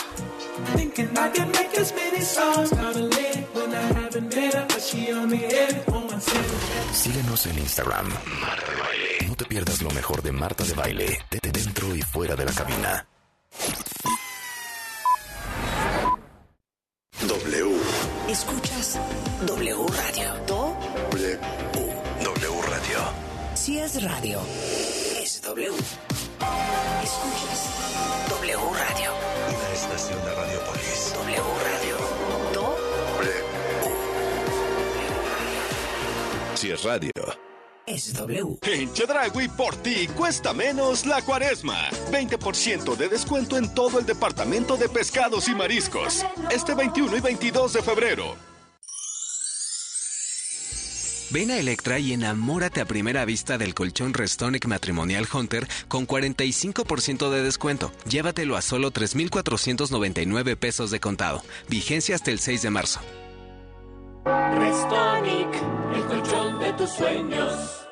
Speaker 18: Thinking I can make as many songs out of late when I haven't met her, but she on the air on my cell.
Speaker 7: Síguenos en Instagram. Marta de Baile. No te pierdas lo mejor de Marta de Baile, de de dentro y fuera de la cabina.
Speaker 19: W.
Speaker 5: Escuchas W Radio.
Speaker 19: W. W Radio.
Speaker 5: Si es radio, es W. Escuchas W Radio.
Speaker 19: Una estación de Radiopolis.
Speaker 5: W Radio.
Speaker 19: W.
Speaker 2: Si es radio.
Speaker 5: Es W.
Speaker 20: En Chedragui por ti cuesta menos la cuaresma. 20% de descuento en todo el departamento de pescados y mariscos. Este 21 y 22 de febrero.
Speaker 21: Ven a Electra y enamórate a primera vista del colchón Restonic Matrimonial Hunter con 45% de descuento. Llévatelo a solo 3,499 pesos de contado. Vigencia hasta el 6 de marzo.
Speaker 18: Restonic, el colchón de tus sueños.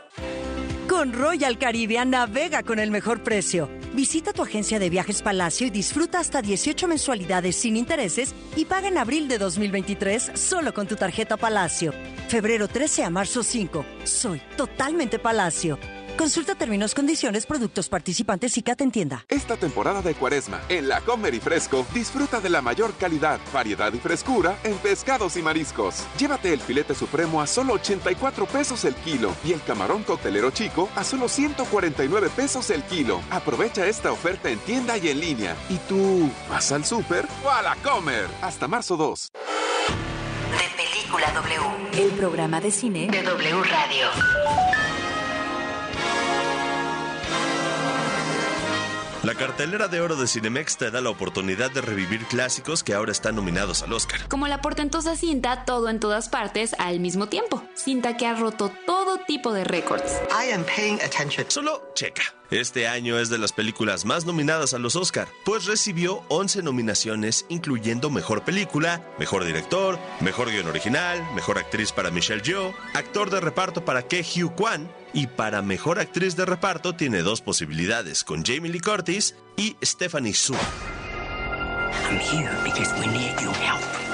Speaker 22: Con Royal Caribbean navega con el mejor precio. Visita tu agencia de viajes Palacio y disfruta hasta 18 mensualidades sin intereses y paga en abril de 2023 solo con tu tarjeta Palacio. Febrero 13 a marzo 5. Soy totalmente Palacio. Consulta términos, condiciones, productos participantes y Cat en tienda.
Speaker 8: Esta temporada de cuaresma, en La Comer y Fresco, disfruta de la mayor calidad, variedad y frescura en pescados y mariscos. Llévate el filete supremo a solo 84 pesos el kilo y el camarón coctelero chico a solo 149 pesos el kilo. Aprovecha esta oferta en tienda y en línea. ¿Y tú vas al súper o a La Comer? Hasta marzo 2.
Speaker 23: De Película W. El programa de cine de W Radio.
Speaker 2: La cartelera de oro de Cinemex te da la oportunidad de revivir clásicos que ahora están nominados al Oscar.
Speaker 14: Como la portentosa cinta Todo en todas partes al mismo tiempo. Cinta que ha roto todo tipo de récords.
Speaker 2: I am paying attention. Solo checa. Este año es de las películas más nominadas a los Oscar, pues recibió 11 nominaciones, incluyendo Mejor Película, Mejor Director, Mejor Guión Original, Mejor Actriz para Michelle Yeoh, Actor de Reparto para Ke Hugh Kwan, y para Mejor Actriz de Reparto tiene dos posibilidades, con Jamie Lee Curtis y Stephanie Su.
Speaker 23: I'm here because we need your help.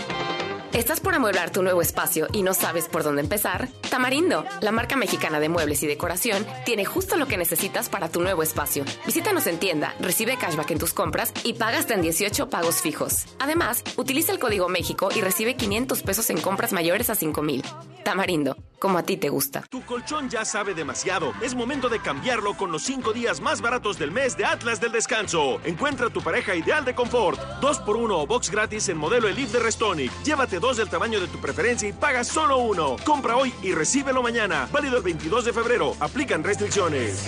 Speaker 1: ¿Estás por amueblar tu nuevo espacio y no sabes por dónde empezar? Tamarindo, la marca mexicana de muebles y decoración, tiene justo lo que necesitas para tu nuevo espacio. Visítanos en tienda, recibe cashback en tus compras y paga hasta en 18 pagos fijos. Además, utiliza el código México y recibe 500 pesos en compras mayores a 5000. Tamarindo, como a ti te gusta.
Speaker 24: Tu colchón ya sabe demasiado. Es momento de cambiarlo con los 5 días más baratos del mes de Atlas del Descanso. Encuentra tu pareja ideal de confort. 2x1 o box gratis en modelo Elite de Restonic. Llévate dos del tamaño de tu preferencia y paga solo uno. Compra hoy y recíbelo mañana. Válido el 22 de febrero. Aplican restricciones.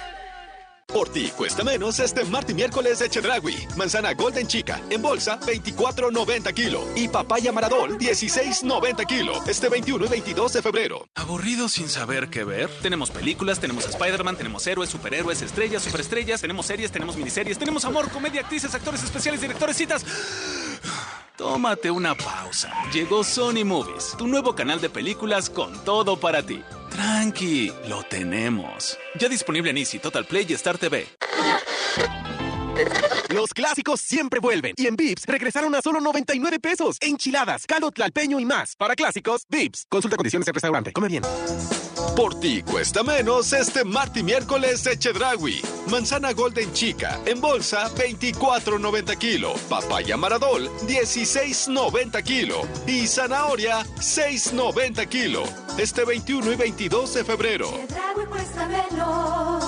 Speaker 20: Por ti cuesta menos este martes y miércoles de Chedragui. Manzana Golden Chica en bolsa 24.90 kilo y papaya Maradol 16.90 kilo. Este 21 y 22 de febrero.
Speaker 13: ¿Aburrido sin saber qué ver? Tenemos películas, tenemos Spider-Man, tenemos héroes, superhéroes, estrellas, superestrellas, tenemos series, tenemos miniseries, tenemos amor, comedia, actrices, actores especiales, directores, citas. Tómate una pausa. Llegó Sony Movies, tu nuevo canal de películas con todo para ti. Tranqui, lo tenemos. Ya disponible en Easy, Total Play y Star TV.
Speaker 25: Los clásicos siempre vuelven. Y en Vips regresaron a solo 99 pesos. Enchiladas, caldo tlalpeño y más. Para clásicos, Vips. Consulta condiciones en restaurante. Come bien.
Speaker 8: Por ti cuesta menos este martes y miércoles de Chedragui. Manzana Golden Chica en bolsa 24.90 kilo. Papaya Maradol 16.90 kilo. Y zanahoria 6.90 kilo. Este 21 y 22 de febrero.
Speaker 26: cuesta menos.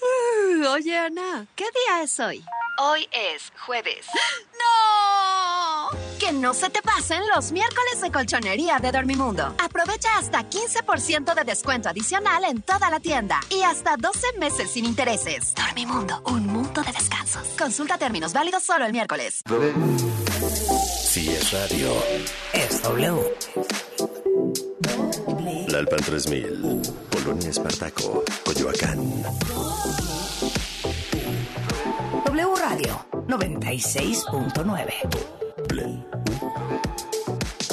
Speaker 27: Oye, Ana, ¿qué día es hoy?
Speaker 26: Hoy es jueves.
Speaker 27: ¡No! Que no se te pasen los miércoles de colchonería de Dormimundo. Aprovecha hasta 15% de descuento adicional en toda la tienda y hasta 12 meses sin intereses. Dormimundo, un mundo de descansos. Consulta términos válidos solo el miércoles.
Speaker 7: Si es radio,
Speaker 5: es W.
Speaker 2: La Alpan 3000, Polonia Espartaco, Coyoacán.
Speaker 5: W Radio 96.9.